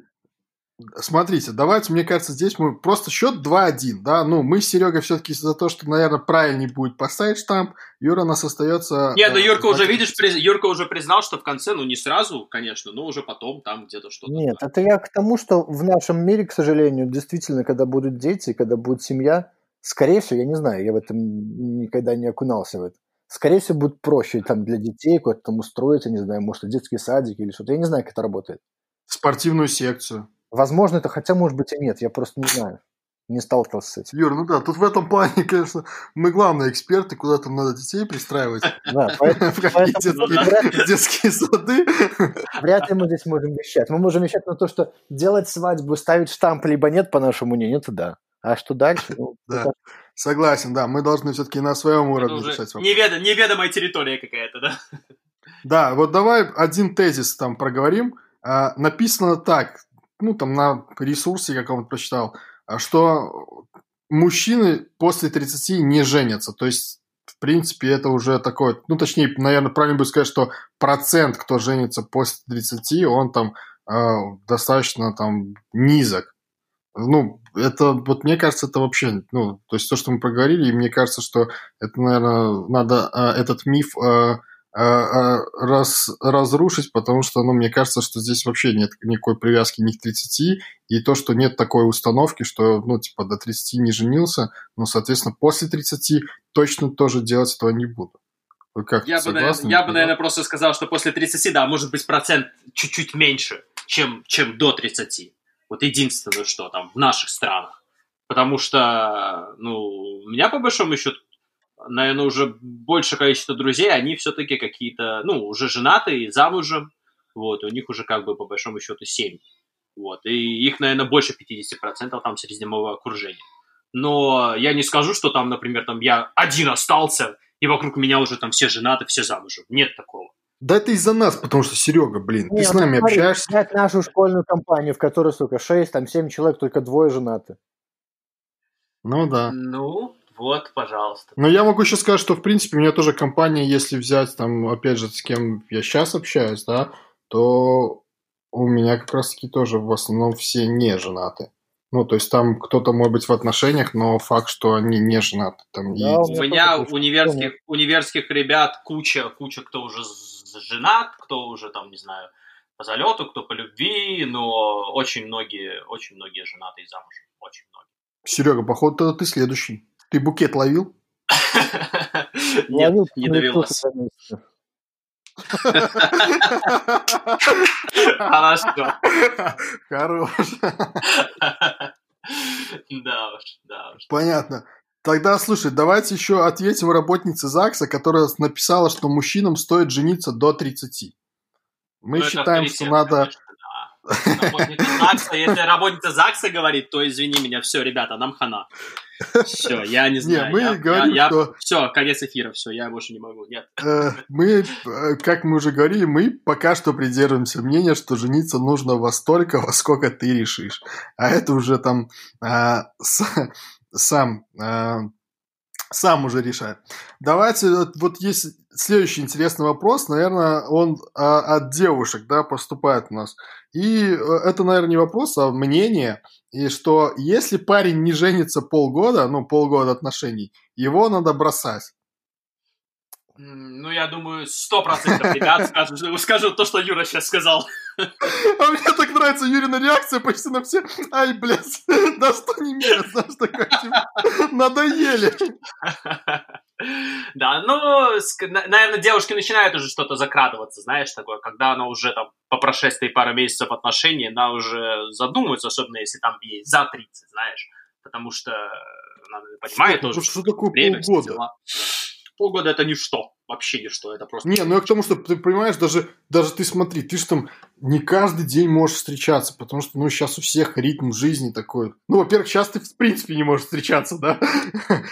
смотрите, давайте, мне кажется, здесь мы просто счет 2-1, да, ну, мы с Серегой все-таки за то, что, наверное, правильнее будет поставить штамп, Юра у нас остается... Нет, ну э, Юрка уже, видишь, приз- Юрка уже признал, что в конце, ну не сразу, конечно, но уже потом там где-то что-то. Нет, это я к тому, что в нашем мире, к сожалению, действительно, когда будут дети, когда будет семья, скорее всего, я не знаю, я в этом никогда не окунался в это. Скорее всего, будет проще там для детей куда-то там устроиться, не знаю, может, детский садик или что-то. Я не знаю, как это работает. Спортивную секцию. Возможно, это, хотя, может быть, и нет, я просто не знаю. Не сталкивался с этим. Юр, ну да, тут в этом плане, конечно, мы главные эксперты, куда там надо детей пристраивать. Да, поэтому, детские сады. вряд ли мы здесь можем вещать. Мы можем вещать на то, что делать свадьбу, ставить штамп, либо нет, по нашему мнению, это да. А что дальше? Ну, Да. это- Согласен, да, мы должны все-таки на своем уровне уже решать вопрос. неведо- неведомая территория какая-то, да? Да, вот давай один тезис там проговорим. А, написано так, ну там на ресурсе каком-то прочитал, а, что мужчины после 30 не женятся. То есть, в принципе, это уже такое, ну точнее, наверное, правильно будет сказать, что процент, кто женится после 30, он там а, достаточно там низок. Ну, это, вот мне кажется, это вообще, ну, то есть то, что мы проговорили, и мне кажется, что это, наверное, надо а, этот миф а, а, а, раз, разрушить, потому что, ну, мне кажется, что здесь вообще нет никакой привязки ни к 30, и то, что нет такой установки, что, ну, типа, до 30 не женился, ну, соответственно, после 30 точно тоже делать этого не буду. Вы как, Я бы, наверное, я бы, наверное, просто сказал, что после 30, да, может быть, процент чуть-чуть меньше, чем, чем до 30. Вот единственное, что там в наших странах. Потому что, ну, у меня, по большому счету, наверное, уже большее количество друзей, они все-таки какие-то, ну, уже женатые, замужем, вот, у них уже как бы, по большому счету, 7. Вот, и их, наверное, больше 50% там среднемового окружения. Но я не скажу, что там, например, там я один остался, и вокруг меня уже там все женаты, все замужем. Нет такого. Да это из-за нас, потому что, Серега, блин, ты Не, с ну нами смотри, общаешься. Взять нашу школьную компанию, в которой, сука, 6, там 7 человек, только двое женаты. Ну да. Ну, вот, пожалуйста. Но я могу еще сказать, что, в принципе, у меня тоже компания, если взять, там, опять же, с кем я сейчас общаюсь, да, то у меня как раз-таки тоже в основном все не женаты. Ну, то есть там кто-то может быть в отношениях, но факт, что они не женаты. Там и- Да, У меня универских, универских ребят куча, куча, кто уже женат, кто уже там, не знаю, по залету, кто по любви, но очень многие, очень многие женаты и замужем. Очень Серега, походу, ты следующий. Ты букет ловил? многие. Нет, не довелось. Хорошо. Хорош. Да уж, да уж. Понятно. Тогда, слушай, давайте еще ответим работнице ЗАГСа, которая написала, что мужчинам стоит жениться до 30. Мы ну, считаем, что надо... Работница ЗАГСа, если работница ЗАГСа говорит, то извини меня, все, ребята, нам хана. Все, я не знаю. Не, мы я, говорим, я, что... Все, конец эфира, все, я больше не могу, нет. Э, мы, э, как мы уже говорили, мы пока что придерживаемся мнения, что жениться нужно во столько, во сколько ты решишь. А это уже там а, с, сам а, сам уже решает. Давайте, вот есть следующий интересный вопрос, наверное, он а, от девушек, да, поступает у нас. И э, это, наверное, не вопрос, а мнение, и что если парень не женится полгода, ну, полгода отношений, его надо бросать. Ну, я думаю, сто процентов ребят скажут, скажут то, что Юра сейчас сказал. А мне так нравится Юрина реакция почти на все. Ай, блядь, да что не мерят, знаешь, такой, типа, надоели. Да, ну, наверное, девушки начинают уже что-то закрадываться, знаешь, такое, когда она уже там по прошествии пары месяцев отношений, она уже задумывается, особенно если там ей за 30, знаешь, потому что она понимает что, тоже, что такое время, полгода? Полгода это ничто. Вообще ничто, это просто... Не, ну я к тому, что ты понимаешь, даже, даже ты смотри, ты же там не каждый день можешь встречаться, потому что, ну, сейчас у всех ритм жизни такой. Ну, во-первых, сейчас ты в принципе не можешь встречаться, да?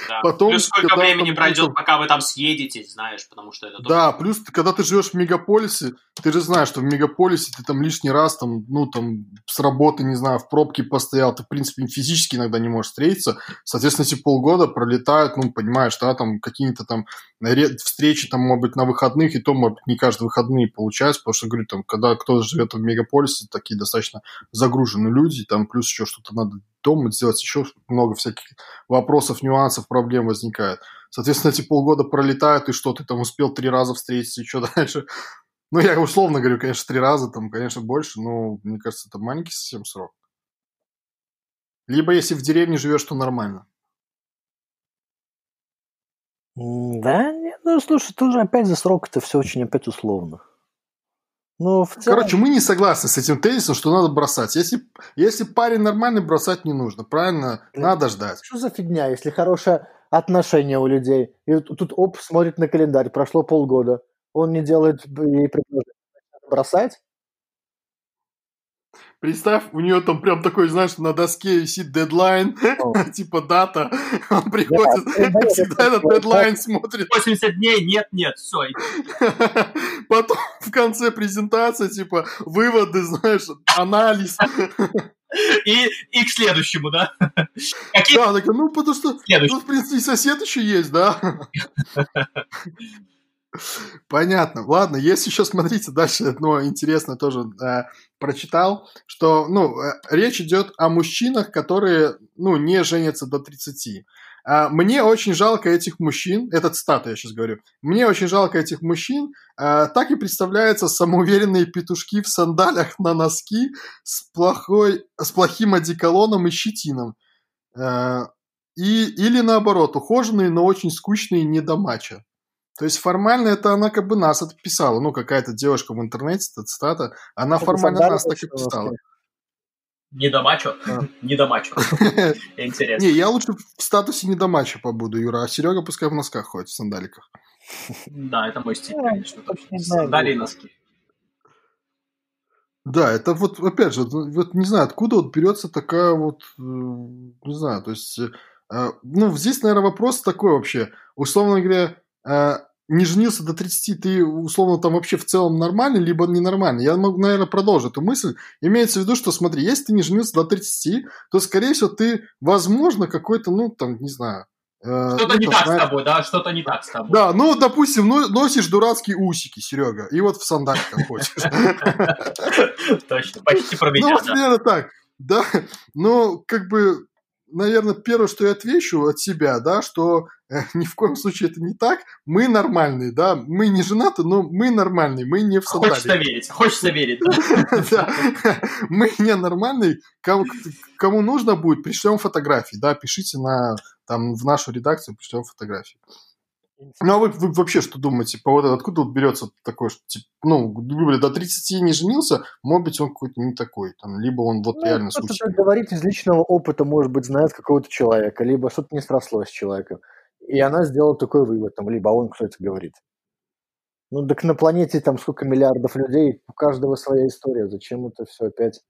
да. Потом, плюс сколько времени там, пройдет, пока вы там съедетесь, знаешь, потому что это... Да, плюс когда ты живешь в мегаполисе, ты же знаешь, что в мегаполисе ты там лишний раз, там, ну, там, с работы, не знаю, в пробке постоял, ты, в принципе, физически иногда не можешь встретиться. Соответственно, эти полгода пролетают, ну, понимаешь, да, там, какие-то там встречи там, может быть, на выходных, и то, может быть, не каждые выходные получается, потому что, говорю, там, когда кто-то живет в мегаполисе, такие достаточно загруженные люди, там плюс еще что-то надо дома сделать, еще много всяких вопросов, нюансов, проблем возникает. Соответственно, эти полгода пролетают, и что, ты там успел три раза встретиться, и что дальше? Ну, я условно говорю, конечно, три раза, там, конечно, больше, но мне кажется, это маленький совсем срок. Либо если в деревне живешь, то нормально. Да, ну слушай, тоже опять за срок это все очень опять условно. Ну, в целом... Короче, мы не согласны с этим тезисом, что надо бросать. Если, если парень нормальный, бросать не нужно. Правильно? Надо ждать. Что за фигня, если хорошее отношение у людей? И тут оп, смотрит на календарь, прошло полгода. Он не делает ей предложение. Бросать? Представь, у нее там прям такой, знаешь, на доске висит дедлайн, типа дата. Он приходит, всегда этот дедлайн смотрит. 80 дней, нет, нет, все. Потом в конце презентации, типа, выводы, знаешь, анализ. И, и к следующему, да? Какие... Да, так, ну, потому что, ну, в принципе, сосед еще есть, да? Понятно. Ладно, если еще смотрите дальше, одно интересное тоже э, прочитал, что, ну, э, речь идет о мужчинах, которые, ну, не женятся до 30. А, мне очень жалко этих мужчин, этот стат я сейчас говорю, мне очень жалко этих мужчин, а, так и представляются самоуверенные петушки в сандалях на носки с, плохой, с плохим одеколоном и щетином. А, и, или наоборот, ухоженные, но очень скучные недомача. То есть формально это она как бы нас отписала. Ну, какая-то девушка в интернете, эта цитата, она это формально нас так и писала. Не до мачо? Не до мачо. Интересно. Не, я лучше в статусе не до мачо побуду, Юра, а Серега пускай в носках ходит, в сандаликах. Да, это мой стиль, конечно. Сандалии и носки. Да, это вот, опять же, вот не знаю, откуда вот берется такая вот, э, не знаю, то есть, э, ну, здесь, наверное, вопрос такой вообще. Условно говоря, э, не женился до 30, ты условно там вообще в целом нормальный, либо ненормальный. Я могу, наверное, продолжить эту мысль. Имеется в виду, что смотри, если ты не женился до 30, то, скорее всего, ты, возможно, какой-то, ну, там, не знаю, э, что-то ну, не так знаешь... с тобой, да? Что-то не так с тобой. Да, ну, допустим, ну, носишь дурацкие усики, Серега, и вот в сандаликах ходишь. Точно, почти про меня, Ну, примерно так. Да, но как бы наверное, первое, что я отвечу от себя, да, что ни в коем случае это не так. Мы нормальные, да, мы не женаты, но мы нормальные, мы не в сандалии. Хочется верить, хочется верить. Да, мы не нормальные. Кому нужно будет, пришлем фотографии, да, пишите на, там, в нашу редакцию, пришлем фотографии. Ну, а вы, вы вообще что думаете? По вот откуда вот берется такой, что, типа, ну, говорю, до 30 не женился, может быть, он какой-то не такой, там, либо он вот ну, реально случай. говорить из личного опыта, может быть, знает какого-то человека, либо что-то не срослось с человеком. И она сделала такой вывод, там, либо он кто-то говорит. Ну, так на планете там сколько миллиардов людей, у каждого своя история. Зачем это все опять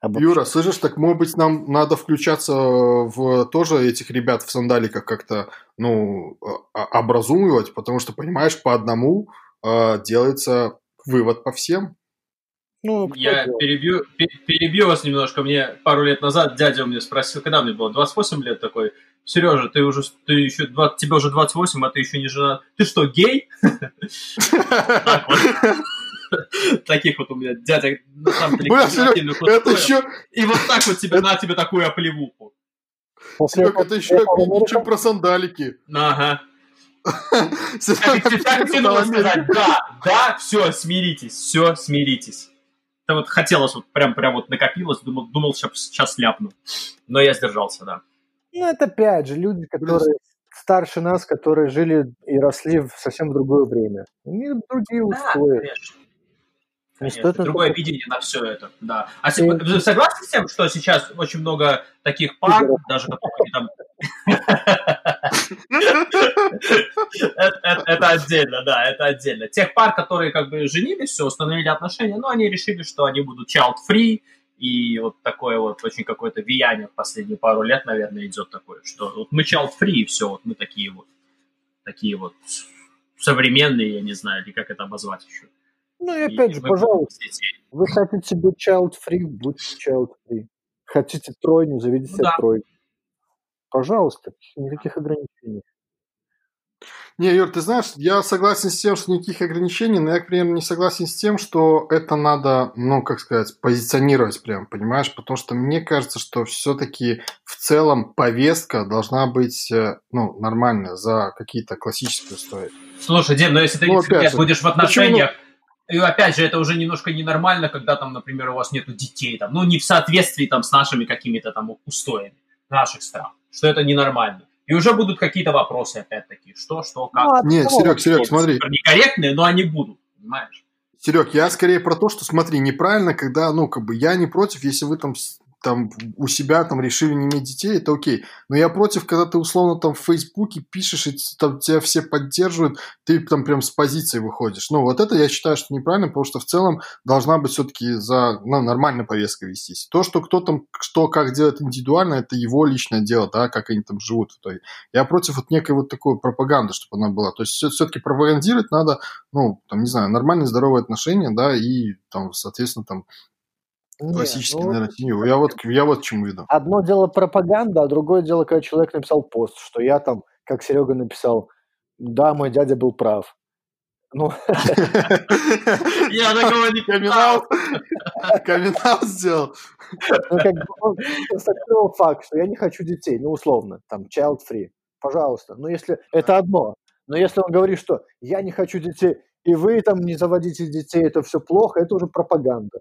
обобщать? Юра, слышишь, так, может быть, нам надо включаться в тоже этих ребят в сандаликах как-то, ну, а, а, образумывать, потому что, понимаешь, по одному э, делается вывод по всем. Ну, я перебью, перебью вас немножко. Мне пару лет назад дядя у меня спросил, когда мне было 28 лет такой, Сережа, ты уже, ты еще, 20, тебе уже 28, а ты еще не жена. Ты что, гей? Таких вот у меня дядя на самом деле это еще... И вот так вот тебе, на тебе такую оплевуху. Серега, это еще чем про сандалики. Ага. Сказать, да, да, все, смиритесь, все, смиритесь. Это вот хотелось, вот прям, прям вот накопилось, думал, думал сейчас, сейчас ляпну. Но я сдержался, да. Ну, это опять же люди, которые старше нас, которые жили и росли в совсем другое время. У них другие устои. Да, Конечно, другое такое... видение на все это, да. А и... вы согласны с тем, что сейчас очень много таких пар, даже которые там... Это отдельно, да, это отдельно. Тех пар, которые как бы женились, все, установили отношения, но они решили, что они будут child-free, и вот такое вот очень какое-то влияние в последние пару лет, наверное, идет такое, что вот мы child-free, и все, вот мы такие вот, такие вот современные, я не знаю, или как это обозвать еще. Ну и опять и же, пожалуйста, вы хотите быть child-free, будьте child-free. Хотите тройню, заведите ну, да. тройню. Пожалуйста, никаких ограничений. Не, Юр, ты знаешь, я согласен с тем, что никаких ограничений, но я, к примеру, не согласен с тем, что это надо, ну, как сказать, позиционировать прям, понимаешь? Потому что мне кажется, что все-таки в целом повестка должна быть, э, ну, нормальная за какие-то классические устои. Слушай, Дим, но если ты ну, опять же, будешь в отношениях, почему? И опять же, это уже немножко ненормально, когда там, например, у вас нету детей, там, ну, не в соответствии там с нашими какими-то там устоями наших стран, что это ненормально. И уже будут какие-то вопросы, опять-таки, что, что, как. Ну, а Нет, Серег, Серег, смотри. Некорректные, но они будут, понимаешь? Серег, я скорее про то, что, смотри, неправильно, когда, ну, как бы, я не против, если вы там там у себя там решили не иметь детей, это окей. Но я против, когда ты условно там в Фейсбуке пишешь, и там тебя все поддерживают, ты там прям с позиции выходишь. Ну, вот это я считаю, что неправильно, потому что в целом должна быть все-таки за ну, нормальная повестка вестись. То, что кто там, что как делает индивидуально, это его личное дело, да, как они там живут. Я против вот некой вот такой пропаганды, чтобы она была. То есть все-таки пропагандировать надо, ну, там, не знаю, нормальные, здоровые отношения, да, и там, соответственно, там Классический ну, нарратив. Я вот, я вот к чему веду. Одно дело пропаганда, а другое дело, когда человек написал пост, что я там, как Серега написал, да, мой дядя был прав. Ну, я такого не камин Камин сделал. Ну, как бы он констатировал факт, что я не хочу детей, ну, условно, там, child free. Пожалуйста. Но если это одно. Но если он говорит, что я не хочу детей, и вы там не заводите детей, это все плохо, это уже пропаганда.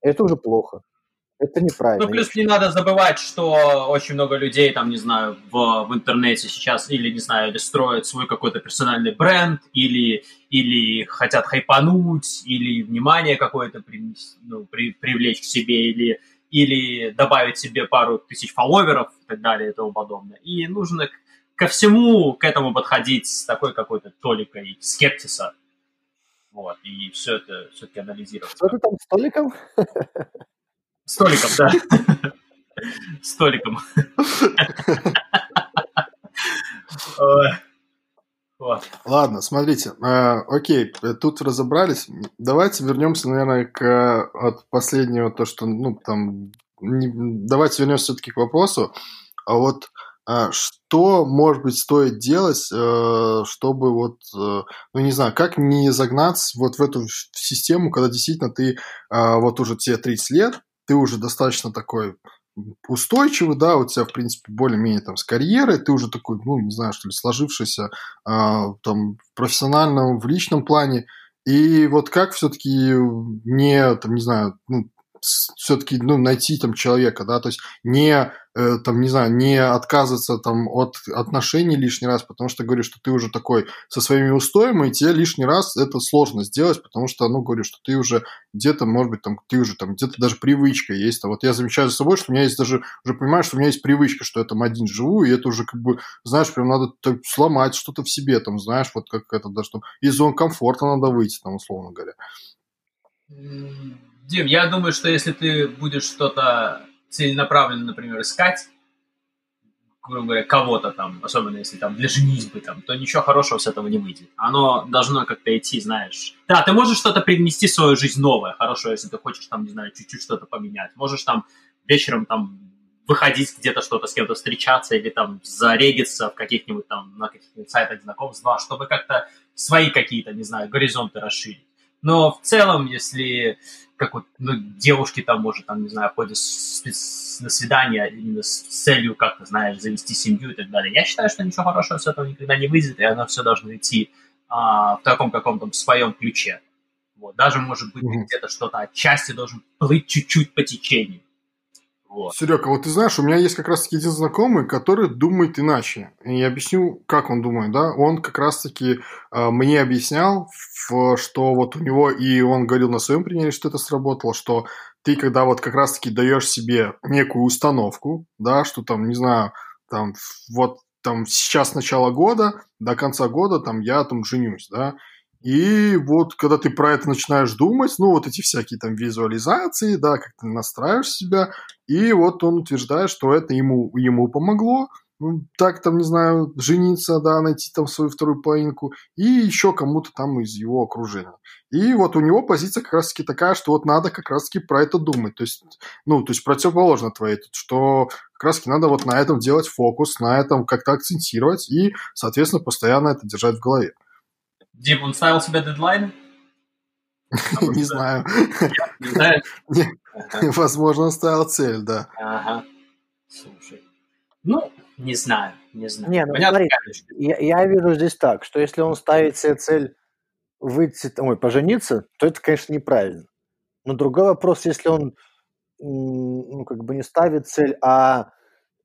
Это уже плохо. Это неправильно. Ну, плюс не надо забывать, что очень много людей, там, не знаю, в, в интернете сейчас или, не знаю, или строят свой какой-то персональный бренд, или, или хотят хайпануть, или внимание какое-то при, ну, при, привлечь к себе, или, или добавить себе пару тысяч фолловеров и так далее и тому подобное. И нужно ко всему к этому подходить с такой какой-то толикой скептиса. Вот, и все это все-таки анализировать. Что ты там, столиком? Столиком, да. Столиком. Ладно, смотрите, э, окей, тут разобрались. Давайте вернемся, наверное, к от последнего, то, что, ну, там, не, давайте вернемся все-таки к вопросу. А вот а что, может быть, стоит делать, э, чтобы вот, э, ну не знаю, как не загнаться вот в эту систему, когда действительно ты а, вот уже тебе 30 лет, ты уже достаточно такой устойчивый, да, у тебя, в принципе, более-менее там с карьерой, ты уже такой, ну, не знаю, что ли, сложившийся а, там в профессиональном, в личном плане, и вот как все-таки не, там, не знаю, ну, все-таки ну, найти там человека, да, то есть не э, там, не знаю, не отказываться там от отношений лишний раз, потому что говорю, что ты уже такой со своими устоями, и тебе лишний раз это сложно сделать, потому что, ну, говорю, что ты уже где-то, может быть, там, ты уже там где-то даже привычка есть. Там, вот я замечаю за собой, что у меня есть даже, уже понимаю, что у меня есть привычка, что я там один живу, и это уже как бы, знаешь, прям надо так, сломать что-то в себе, там, знаешь, вот как это даже там, из зон комфорта надо выйти, там, условно говоря. Дим, я думаю, что если ты будешь что-то целенаправленно, например, искать, грубо говоря, кого-то там, особенно если там для женитьбы, там, то ничего хорошего с этого не выйдет. Оно должно как-то идти, знаешь. Да, ты можешь что-то привнести в свою жизнь новое, хорошо, если ты хочешь там, не знаю, чуть-чуть что-то поменять. Можешь там вечером там выходить где-то что-то с кем-то встречаться или там зарегиться в каких-нибудь там на каких-нибудь сайтах знакомств, чтобы как-то свои какие-то, не знаю, горизонты расширить. Но в целом, если как вот ну, девушки там, может, там, не знаю, ходят на свидание именно с целью как-то, знаешь, завести семью и так далее. Я считаю, что ничего хорошего с этого никогда не выйдет, и оно все должно идти а, в таком каком-то своем ключе. Вот. Даже, может быть, mm-hmm. где-то что-то отчасти должен плыть чуть-чуть по течению. Вот. Серега, вот ты знаешь, у меня есть как раз-таки один знакомый, который думает иначе. И я объясню, как он думает, да. Он как раз-таки э, мне объяснял, в, что вот у него, и он говорил на своем примере, что это сработало, что ты, когда вот как раз-таки даешь себе некую установку, да, что там, не знаю, там, вот там сейчас начало года, до конца года там я там женюсь, да, и вот когда ты про это начинаешь думать, ну, вот эти всякие там визуализации, да, как ты настраиваешь себя, и вот он утверждает, что это ему, ему помогло, ну, так там, не знаю, жениться, да, найти там свою вторую половинку, и еще кому-то там из его окружения. И вот у него позиция как раз-таки такая, что вот надо как раз-таки про это думать. То есть, ну, то есть противоположно твоей, что как раз-таки надо вот на этом делать фокус, на этом как-то акцентировать и, соответственно, постоянно это держать в голове. Дим, он ставил себе дедлайны? Не знаю. Не знаю? Возможно, он ставил цель, да. Ага. Слушай. Ну, не знаю, не знаю. Не, ну смотри, я, я вижу здесь так, что если он ставит себе цель выйти, ой, пожениться, то это, конечно, неправильно. Но другой вопрос, если он ну, как бы не ставит цель, а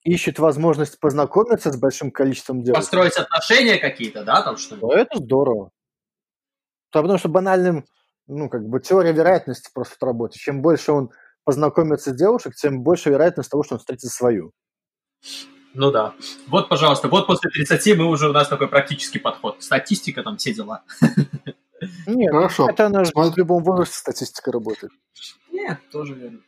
ищет возможность познакомиться с большим количеством девушек. Построить отношения какие-то, да, там что-то? Ну, это здорово. Потому что банальным, ну, как бы теория вероятности просто в работе. Чем больше он познакомится с девушек, тем больше вероятность того, что он встретит свою. Ну да. Вот, пожалуйста, вот после 30 мы уже у нас такой практический подход. Статистика, там все дела. Нет, Хорошо. это она Смотри... в любом возрасте статистика работает. Нет, тоже верно.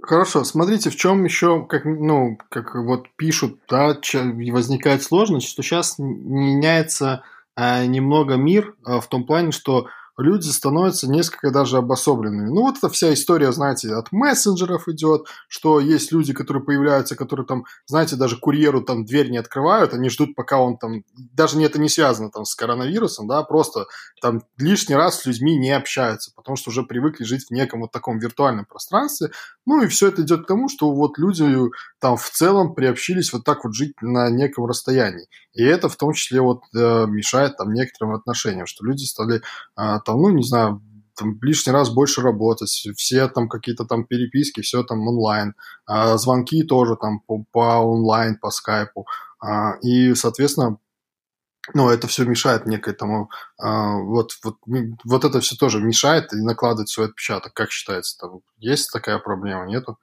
Хорошо, смотрите, в чем еще, как, ну, как вот пишут, да, возникает сложность, что сейчас меняется а, немного мир а, в том плане, что люди становятся несколько даже обособленными. Ну, вот эта вся история, знаете, от мессенджеров идет, что есть люди, которые появляются, которые там, знаете, даже курьеру там дверь не открывают, они ждут, пока он там, даже не это не связано там с коронавирусом, да, просто там лишний раз с людьми не общаются, потому что уже привыкли жить в неком вот таком виртуальном пространстве. Ну, и все это идет к тому, что вот люди там в целом приобщились вот так вот жить на неком расстоянии. И это в том числе вот э, мешает там некоторым отношениям, что люди стали э, там, ну, не знаю, там лишний раз больше работать, все там какие-то там переписки, все там онлайн, а звонки тоже там по, по онлайн, по скайпу, а, и, соответственно, ну, это все мешает некой тому, а, вот, вот, вот это все тоже мешает и накладывает свой отпечаток, как считается, там есть такая проблема, нету?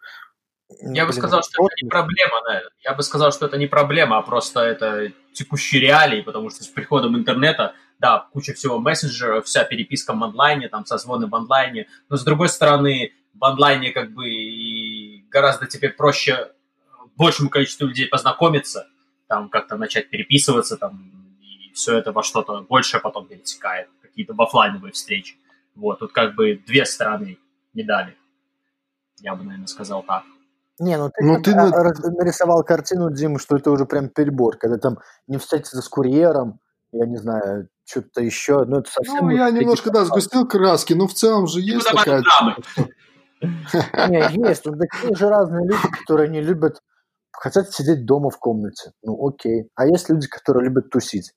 Я бы сказал, что это не проблема, да. Я бы сказал, что это не проблема, а просто это текущие реалии, потому что с приходом интернета да, куча всего мессенджеров, вся переписка в онлайне, там, созвоны в онлайне, но с другой стороны, в онлайне как бы и гораздо теперь проще большему количеству людей познакомиться, там, как-то начать переписываться, там, и все это во что-то большее потом перетекает, какие-то в офлайновые встречи. Вот, тут как бы две стороны медали. Я бы, наверное, сказал так. Не, ну ты, ну, ты нарисовал картину, Дим, что это уже прям перебор, когда там не встретиться с курьером, я не знаю, что-то еще. Ну, это совсем ну я немножко, да, сгустил краски, но в целом же есть ну, такая... Не, есть. Тут такие же разные люди, которые не любят, хотят сидеть дома в комнате. Ну, окей. А есть люди, которые любят тусить.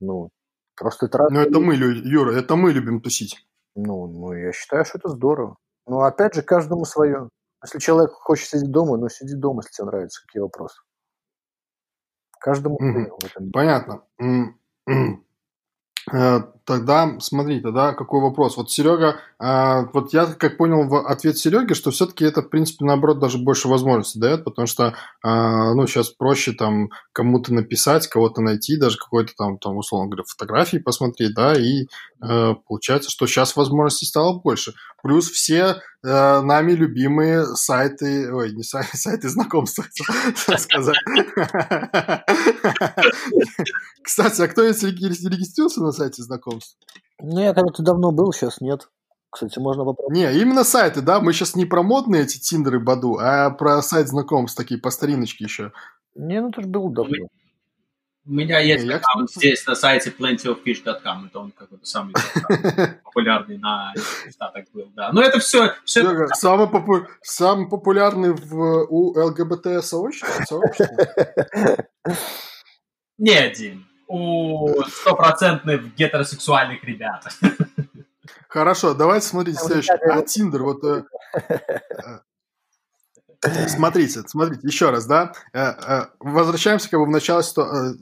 Ну, просто это Ну, это мы, Юра, это мы любим тусить. Ну, ну, я считаю, что это здорово. Ну, опять же, каждому свое. Если человек хочет сидеть дома, ну, сиди дома, если тебе нравится. Какие вопросы? Каждому этом. Понятно. Э, тогда, смотри, тогда какой вопрос. Вот Серега, э, вот я как понял в ответ Сереги, что все-таки это, в принципе, наоборот, даже больше возможностей дает, потому что, э, ну, сейчас проще там кому-то написать, кого-то найти, даже какой-то там, там, условно говоря, фотографии посмотреть, да, и получается, что сейчас возможностей стало больше. Плюс все нами любимые сайты, ой, не сайты, сайты знакомств, сказать. Кстати, а кто-нибудь регистрировался на сайте знакомств? Ну, я когда-то давно был, сейчас нет. Кстати, можно попробовать. Не, именно сайты, да? Мы сейчас не про модные эти Тиндеры Баду, а про сайт знакомств, такие по стариночке еще. Не, ну это же был давно. У меня есть не, аккаунт я... здесь на сайте plentyoffish.com, это он какой-то самый популярный на Штатах был, да. Но это все... все это... самый, попу... самый популярный в, у ЛГБТ сообщества? Не один у стопроцентных гетеросексуальных ребят. Хорошо, давайте смотрите следующее. А Тиндер, вот... Э, э, смотрите, смотрите, еще раз, да, э, возвращаемся как бы в начало,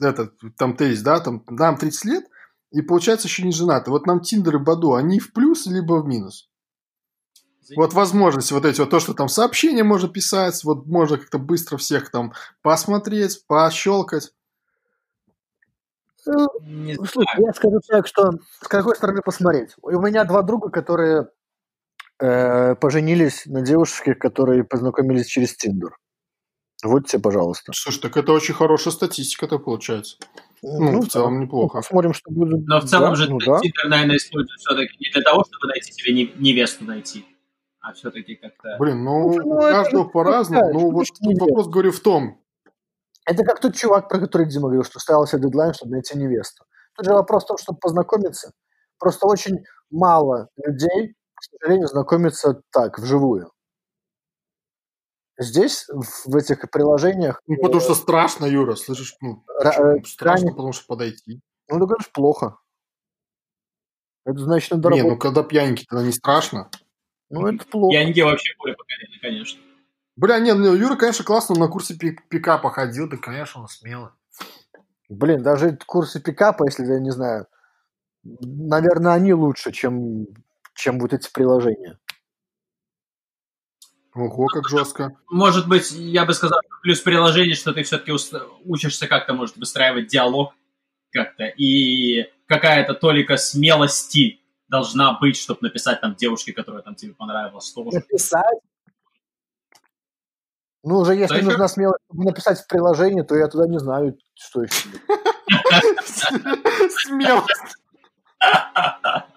это, там тезис, да, там, нам 30 лет, и получается еще не женаты. Вот нам Тиндер и Баду, они в плюс либо в минус? Вот возможности, вот эти вот, то, что там сообщения можно писать, вот можно как-то быстро всех там посмотреть, пощелкать. Ну, не Слушай, я скажу так, что с какой стороны посмотреть. У меня два друга, которые э, поженились на девушке, которые познакомились через Тиндер. Вот тебе, пожалуйста. Слушай, так это очень хорошая статистика-то получается. Ну, ну в целом неплохо. Посмотрим, что будет. Но в целом да, же ну, Тиндер, да. наверное, используют все-таки не для того, чтобы найти себе невесту найти, а все-таки как-то... Блин, ну, ну у каждого по-разному. Ну, вот вопрос, говорю, в том, это как тот чувак, про который Дима говорил, что ставил себе дедлайн, чтобы найти невесту. Тут же вопрос в том, чтобы познакомиться. Просто очень мало людей, к сожалению, знакомятся так, вживую. Здесь, в этих приложениях... Ну, потому что страшно, Юра, слышишь? Ну, э, страшно, потому что подойти. Ну, ты говоришь, плохо. Это значит, надо Не, ну когда пьяненький, тогда не страшно. Ну, это плохо. Пьяненький вообще более поколение, конечно. Бля, не, ну Юра, конечно, классно, на курсе пик пикапа ходил, да, конечно, он смелый. Блин, даже курсы пикапа, если я не знаю, наверное, они лучше, чем, чем вот эти приложения. Ого, как жестко. Может быть, я бы сказал, плюс приложение, что ты все-таки учишься как-то, может, выстраивать диалог как-то, и какая-то толика смелости должна быть, чтобы написать там девушке, которая там тебе понравилась, тоже. Написать? Ну, уже если нужно нужна смелость написать в приложении, то я туда не знаю, что еще. Смелость.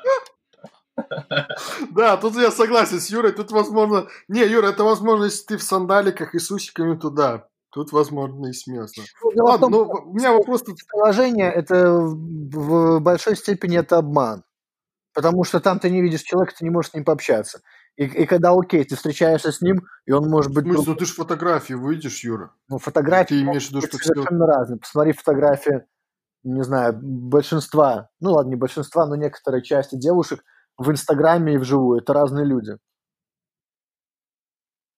Да, тут я согласен с Юрой. Тут возможно... Не, Юра, это возможно, если ты в сандаликах и с усиками туда. Тут, возможно, и смелость. Ну, Ладно, ну, у меня вопрос... Приложение, это в большой степени это обман. Потому что там ты не видишь человека, ты не можешь с ним пообщаться. И, и когда, окей, ты встречаешься с ним, и он может быть... В смысле, ну ты же фотографии выйдешь, Юра. Ну, фотографии ты имеешь в виду, что совершенно все... разные. Посмотри фотографии, не знаю, большинства, ну ладно, не большинства, но некоторые части девушек в Инстаграме и вживую. Это разные люди.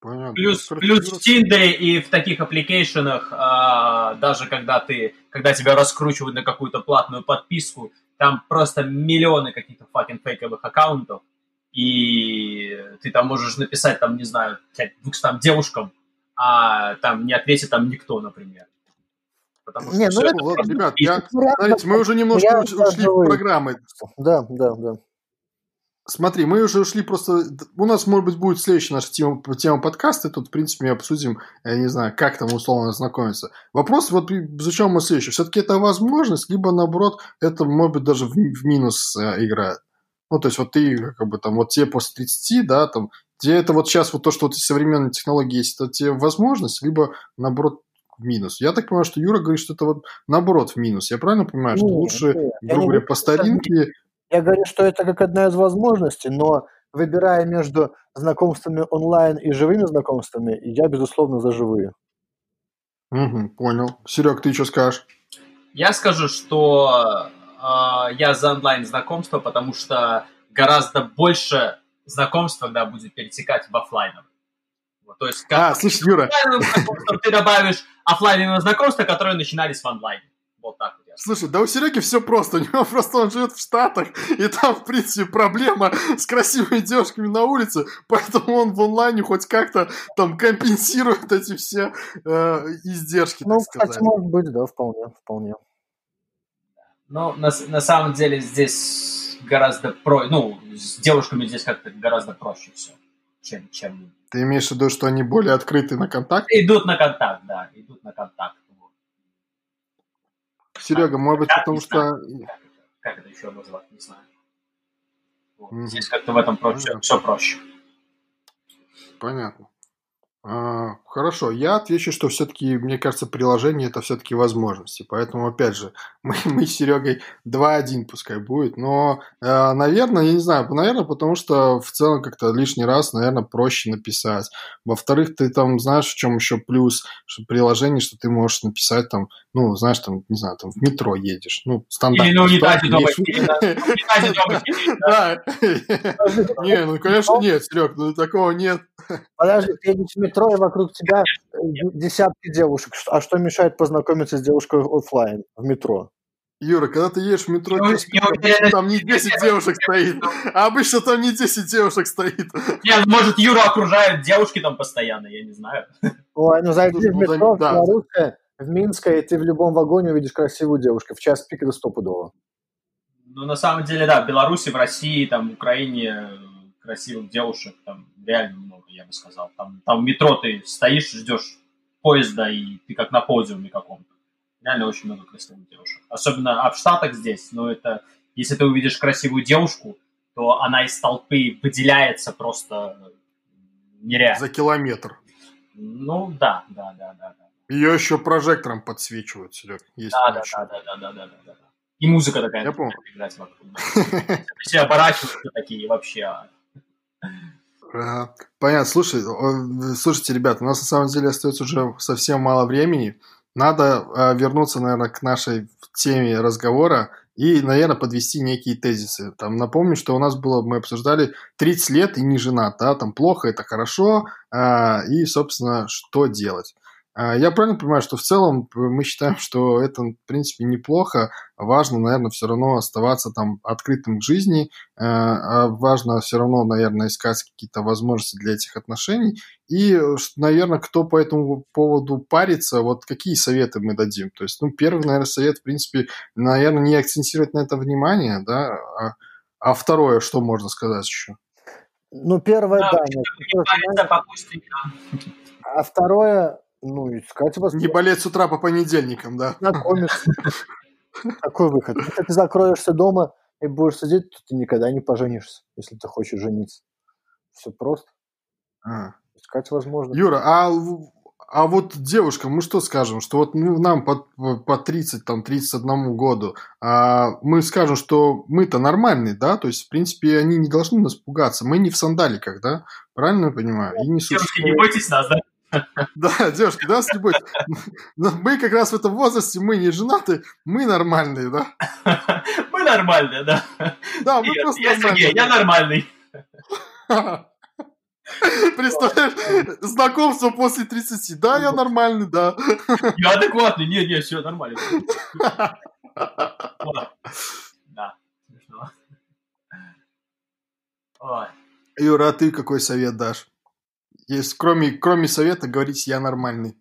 Понятно. Плюс, плюс в Тиндере и в таких аппликейшенах, а, даже когда ты, когда тебя раскручивают на какую-то платную подписку, там просто миллионы каких-то факин фейковых аккаунтов, и ты там можешь написать, там, не знаю, 200 девушкам, а там не ответит там никто, например. Потому не, ну, это, вот, ребят, я, смотрите, мы уже немножко я ушли в программы. Да, да, да. Смотри, мы уже ушли просто... У нас, может быть, будет следующая наша тема, тема подкаста, и тут, в принципе, мы обсудим, я не знаю, как там условно знакомиться. Вопрос, вот зачем мы следующий? Все-таки это возможность, либо, наоборот, это, может быть, даже в, в минус э, играет. Ну, то есть вот ты, как бы там, вот тебе после 30, да, там, где это вот сейчас вот то, что вот современные технологии есть, это тебе возможность, либо, наоборот, в минус. Я так понимаю, что Юра говорит, что это вот наоборот в минус. Я правильно понимаю, что лучше, нет, грубо говоря, по старинке... Я говорю, что это как одна из возможностей, но выбирая между знакомствами онлайн и живыми знакомствами, я, безусловно, за живые. Угу, понял. Серег, ты что скажешь? Я скажу, что э, я за онлайн знакомство, потому что гораздо больше знакомств тогда будет перетекать в. Вот, то есть, как а, слушай, Юра. Ты добавишь офлайновое знакомства, которые начинались в онлайне. Вот так вот. Слушай, да у Сереги все просто. У него просто он живет в Штатах, и там, в принципе, проблема с красивыми девушками на улице, поэтому он в онлайне хоть как-то там компенсирует эти все э, издержки, Ну, кстати, может быть, да, вполне, вполне. Ну, на, на самом деле здесь гораздо про... Ну, с девушками здесь как-то гораздо проще все, чем, чем... Ты имеешь в виду, что они более открыты на контакт? Идут на контакт, да, идут на контакт. Серега, может быть, потому что... Как это еще назвать, не знаю. Здесь как-то в этом проще, все проще. Понятно. А, хорошо, я отвечу, что все-таки, мне кажется, приложение это все-таки возможности. Поэтому, опять же, мы, мы с Серегой 2-1 пускай будет. Но, э, наверное, я не знаю, наверное, потому что в целом как-то лишний раз, наверное, проще написать. Во-вторых, ты там знаешь, в чем еще плюс что приложение, что ты можешь написать там, ну, знаешь, там, не знаю, там в метро едешь. Ну, стандартно. Или на унитазе дома Да. Не, ну, конечно, нет, Серег, ну такого нет. Подожди, ты едешь в метро, и вокруг тебя э, десятки девушек. А что мешает познакомиться с девушкой офлайн в метро? Юра, когда ты едешь в метро, ну, не, там не 10 девушек стоит, а обычно там не 10 девушек стоит. Нет, может, Юра окружают девушки там постоянно, я не знаю. Ой, ну зайди в ну, метро, в Белорусское, в Минское, и ты в любом вагоне увидишь красивую девушку. В час пик это стопудово. Ну, на самом деле, да, в Беларуси, в России, там, в Украине красивых девушек там реально много, я бы сказал. Там, там в метро ты стоишь, ждешь поезда, и ты как на подиуме каком-то. Реально очень много красивых девушек. Особенно а в Штатах здесь, но это... Если ты увидишь красивую девушку, то она из толпы выделяется просто нереально. За километр. Ну, да, да, да, да. да. Ее еще прожектором подсвечивают, Серег. Да, да, да, да, да, да, да, да, да. И музыка такая. Я помню. Все оборачиваются такие вообще. А. Понятно. Слушай, слушайте, ребят, у нас на самом деле остается уже совсем мало времени. Надо э, вернуться, наверное, к нашей теме разговора и, наверное, подвести некие тезисы. Там напомню, что у нас было, мы обсуждали 30 лет и не женат, да, там плохо, это хорошо, э, и, собственно, что делать. А, я правильно понимаю, что в целом мы считаем, что это, в принципе, неплохо. Важно, наверное, все равно оставаться там открытым к жизни. А, а важно все равно, наверное, искать какие-то возможности для этих отношений. И, наверное, кто по этому поводу парится, вот какие советы мы дадим? То есть, ну, первый, наверное, совет, в принципе, наверное, не акцентировать на это внимание, да, а, а второе, что можно сказать еще? Ну, первое, да. да а второе, ну, искать вас. Не болеть с утра по понедельникам, да. Такой выход. Если ты закроешься дома и будешь сидеть, то ты никогда не поженишься, если ты хочешь жениться. Все просто. А. Искать возможно. Юра, а, а вот девушкам мы что скажем? Что вот ну, нам по, по 30, там, 31 году, а мы скажем, что мы-то нормальные, да? То есть, в принципе, они не должны нас пугаться. Мы не в сандаликах, да? Правильно я понимаю? И не Девушки, не бойтесь нас, да? Да, девушки, да, с любовью. Мы как раз в этом возрасте, мы не женаты, мы нормальные, да? Мы нормальные, да. Да, мы просто нормальные. я нормальный. Представляешь, знакомство после 30. Да, я нормальный, да. Я адекватный. Нет, нет, все нормально. Да, смешно. Юра, а ты какой совет дашь? Есть, кроме, кроме совета, говорить «я нормальный».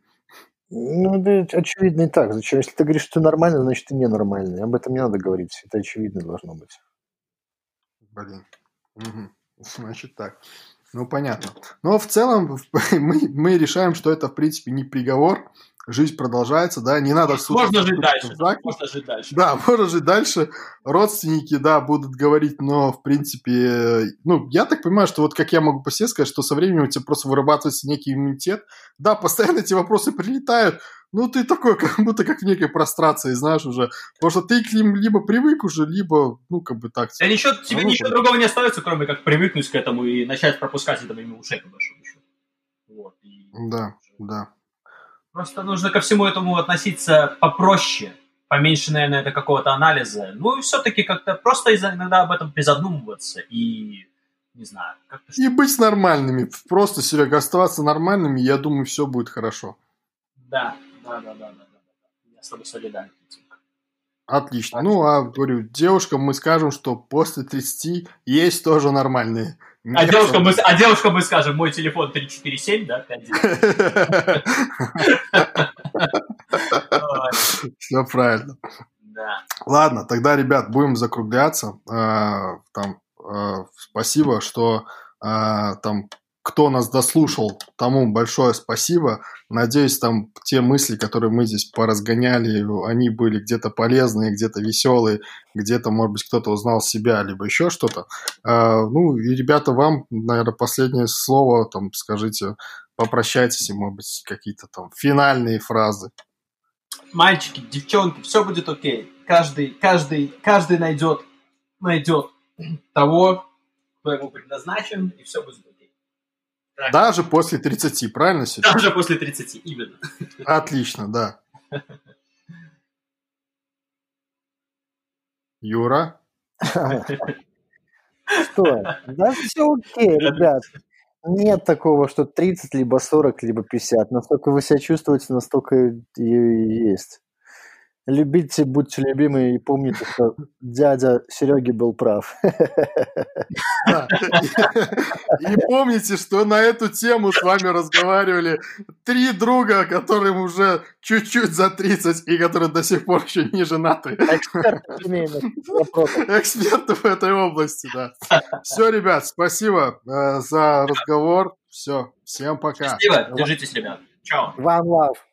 Ну, да, очевидно и так. Зачем? Если ты говоришь, что ты нормальный, значит, ты ненормальный. Об этом не надо говорить. Это очевидно должно быть. Блин. Угу. Значит так. Ну, понятно. Но в целом мы, мы решаем, что это, в принципе, не приговор, жизнь продолжается, да, не надо. Можно жить дальше. Можно жить дальше. Да, можно жить дальше. Родственники, да, будут говорить, но, в принципе, ну, я так понимаю, что вот как я могу по себе сказать, что со временем у тебя просто вырабатывается некий иммунитет. Да, постоянно эти вопросы прилетают, ну, ты такой, как будто как в некой прострации, знаешь, уже. Потому что ты к ним либо привык уже, либо, ну, как бы так. Да ничего, тебе ну, ничего другого не остается, кроме как привыкнуть к этому и начать пропускать это мимо ушей, по большому счету. Вот. И... Да, да. Просто нужно ко всему этому относиться попроще, поменьше, наверное, это какого-то анализа. Ну и все-таки как-то просто иногда об этом призадумываться и не знаю. И быть нормальными. Просто, Серега, оставаться нормальными, я думаю, все будет хорошо. Да, да, да, да, да. да. Я с тобой солидарен. Отлично. Ну, а говорю, девушкам мы скажем, что после 30 есть тоже нормальные. А девушкам, мы, а девушкам мы скажем, мой телефон 347, да? Все правильно. Да. Ладно, тогда, ребят, будем закругляться. А, там, а, спасибо, что а, там кто нас дослушал, тому большое спасибо. Надеюсь, там те мысли, которые мы здесь поразгоняли, они были где-то полезные, где-то веселые, где-то, может быть, кто-то узнал себя, либо еще что-то. А, ну, и, ребята, вам, наверное, последнее слово, там, скажите, попрощайтесь, и, может быть, какие-то там финальные фразы. Мальчики, девчонки, все будет окей. Каждый, каждый, каждый найдет, найдет того, кто ему предназначен, и все будет так. Даже после 30, правильно, Серега? Даже после 30, именно. Отлично, да. Юра? Что? Да все окей, ребят. Нет такого, что 30, либо 40, либо 50. Насколько вы себя чувствуете, настолько и есть. Любите, будьте любимы и помните, что дядя Сереги был прав. И помните, что на эту тему с вами разговаривали три друга, которым уже чуть-чуть за 30 и которые до сих пор еще не женаты. Эксперты в этой области, да. Все, ребят, спасибо э, за разговор. Все, всем пока. Спасибо, держитесь, ребят. Чао. One love.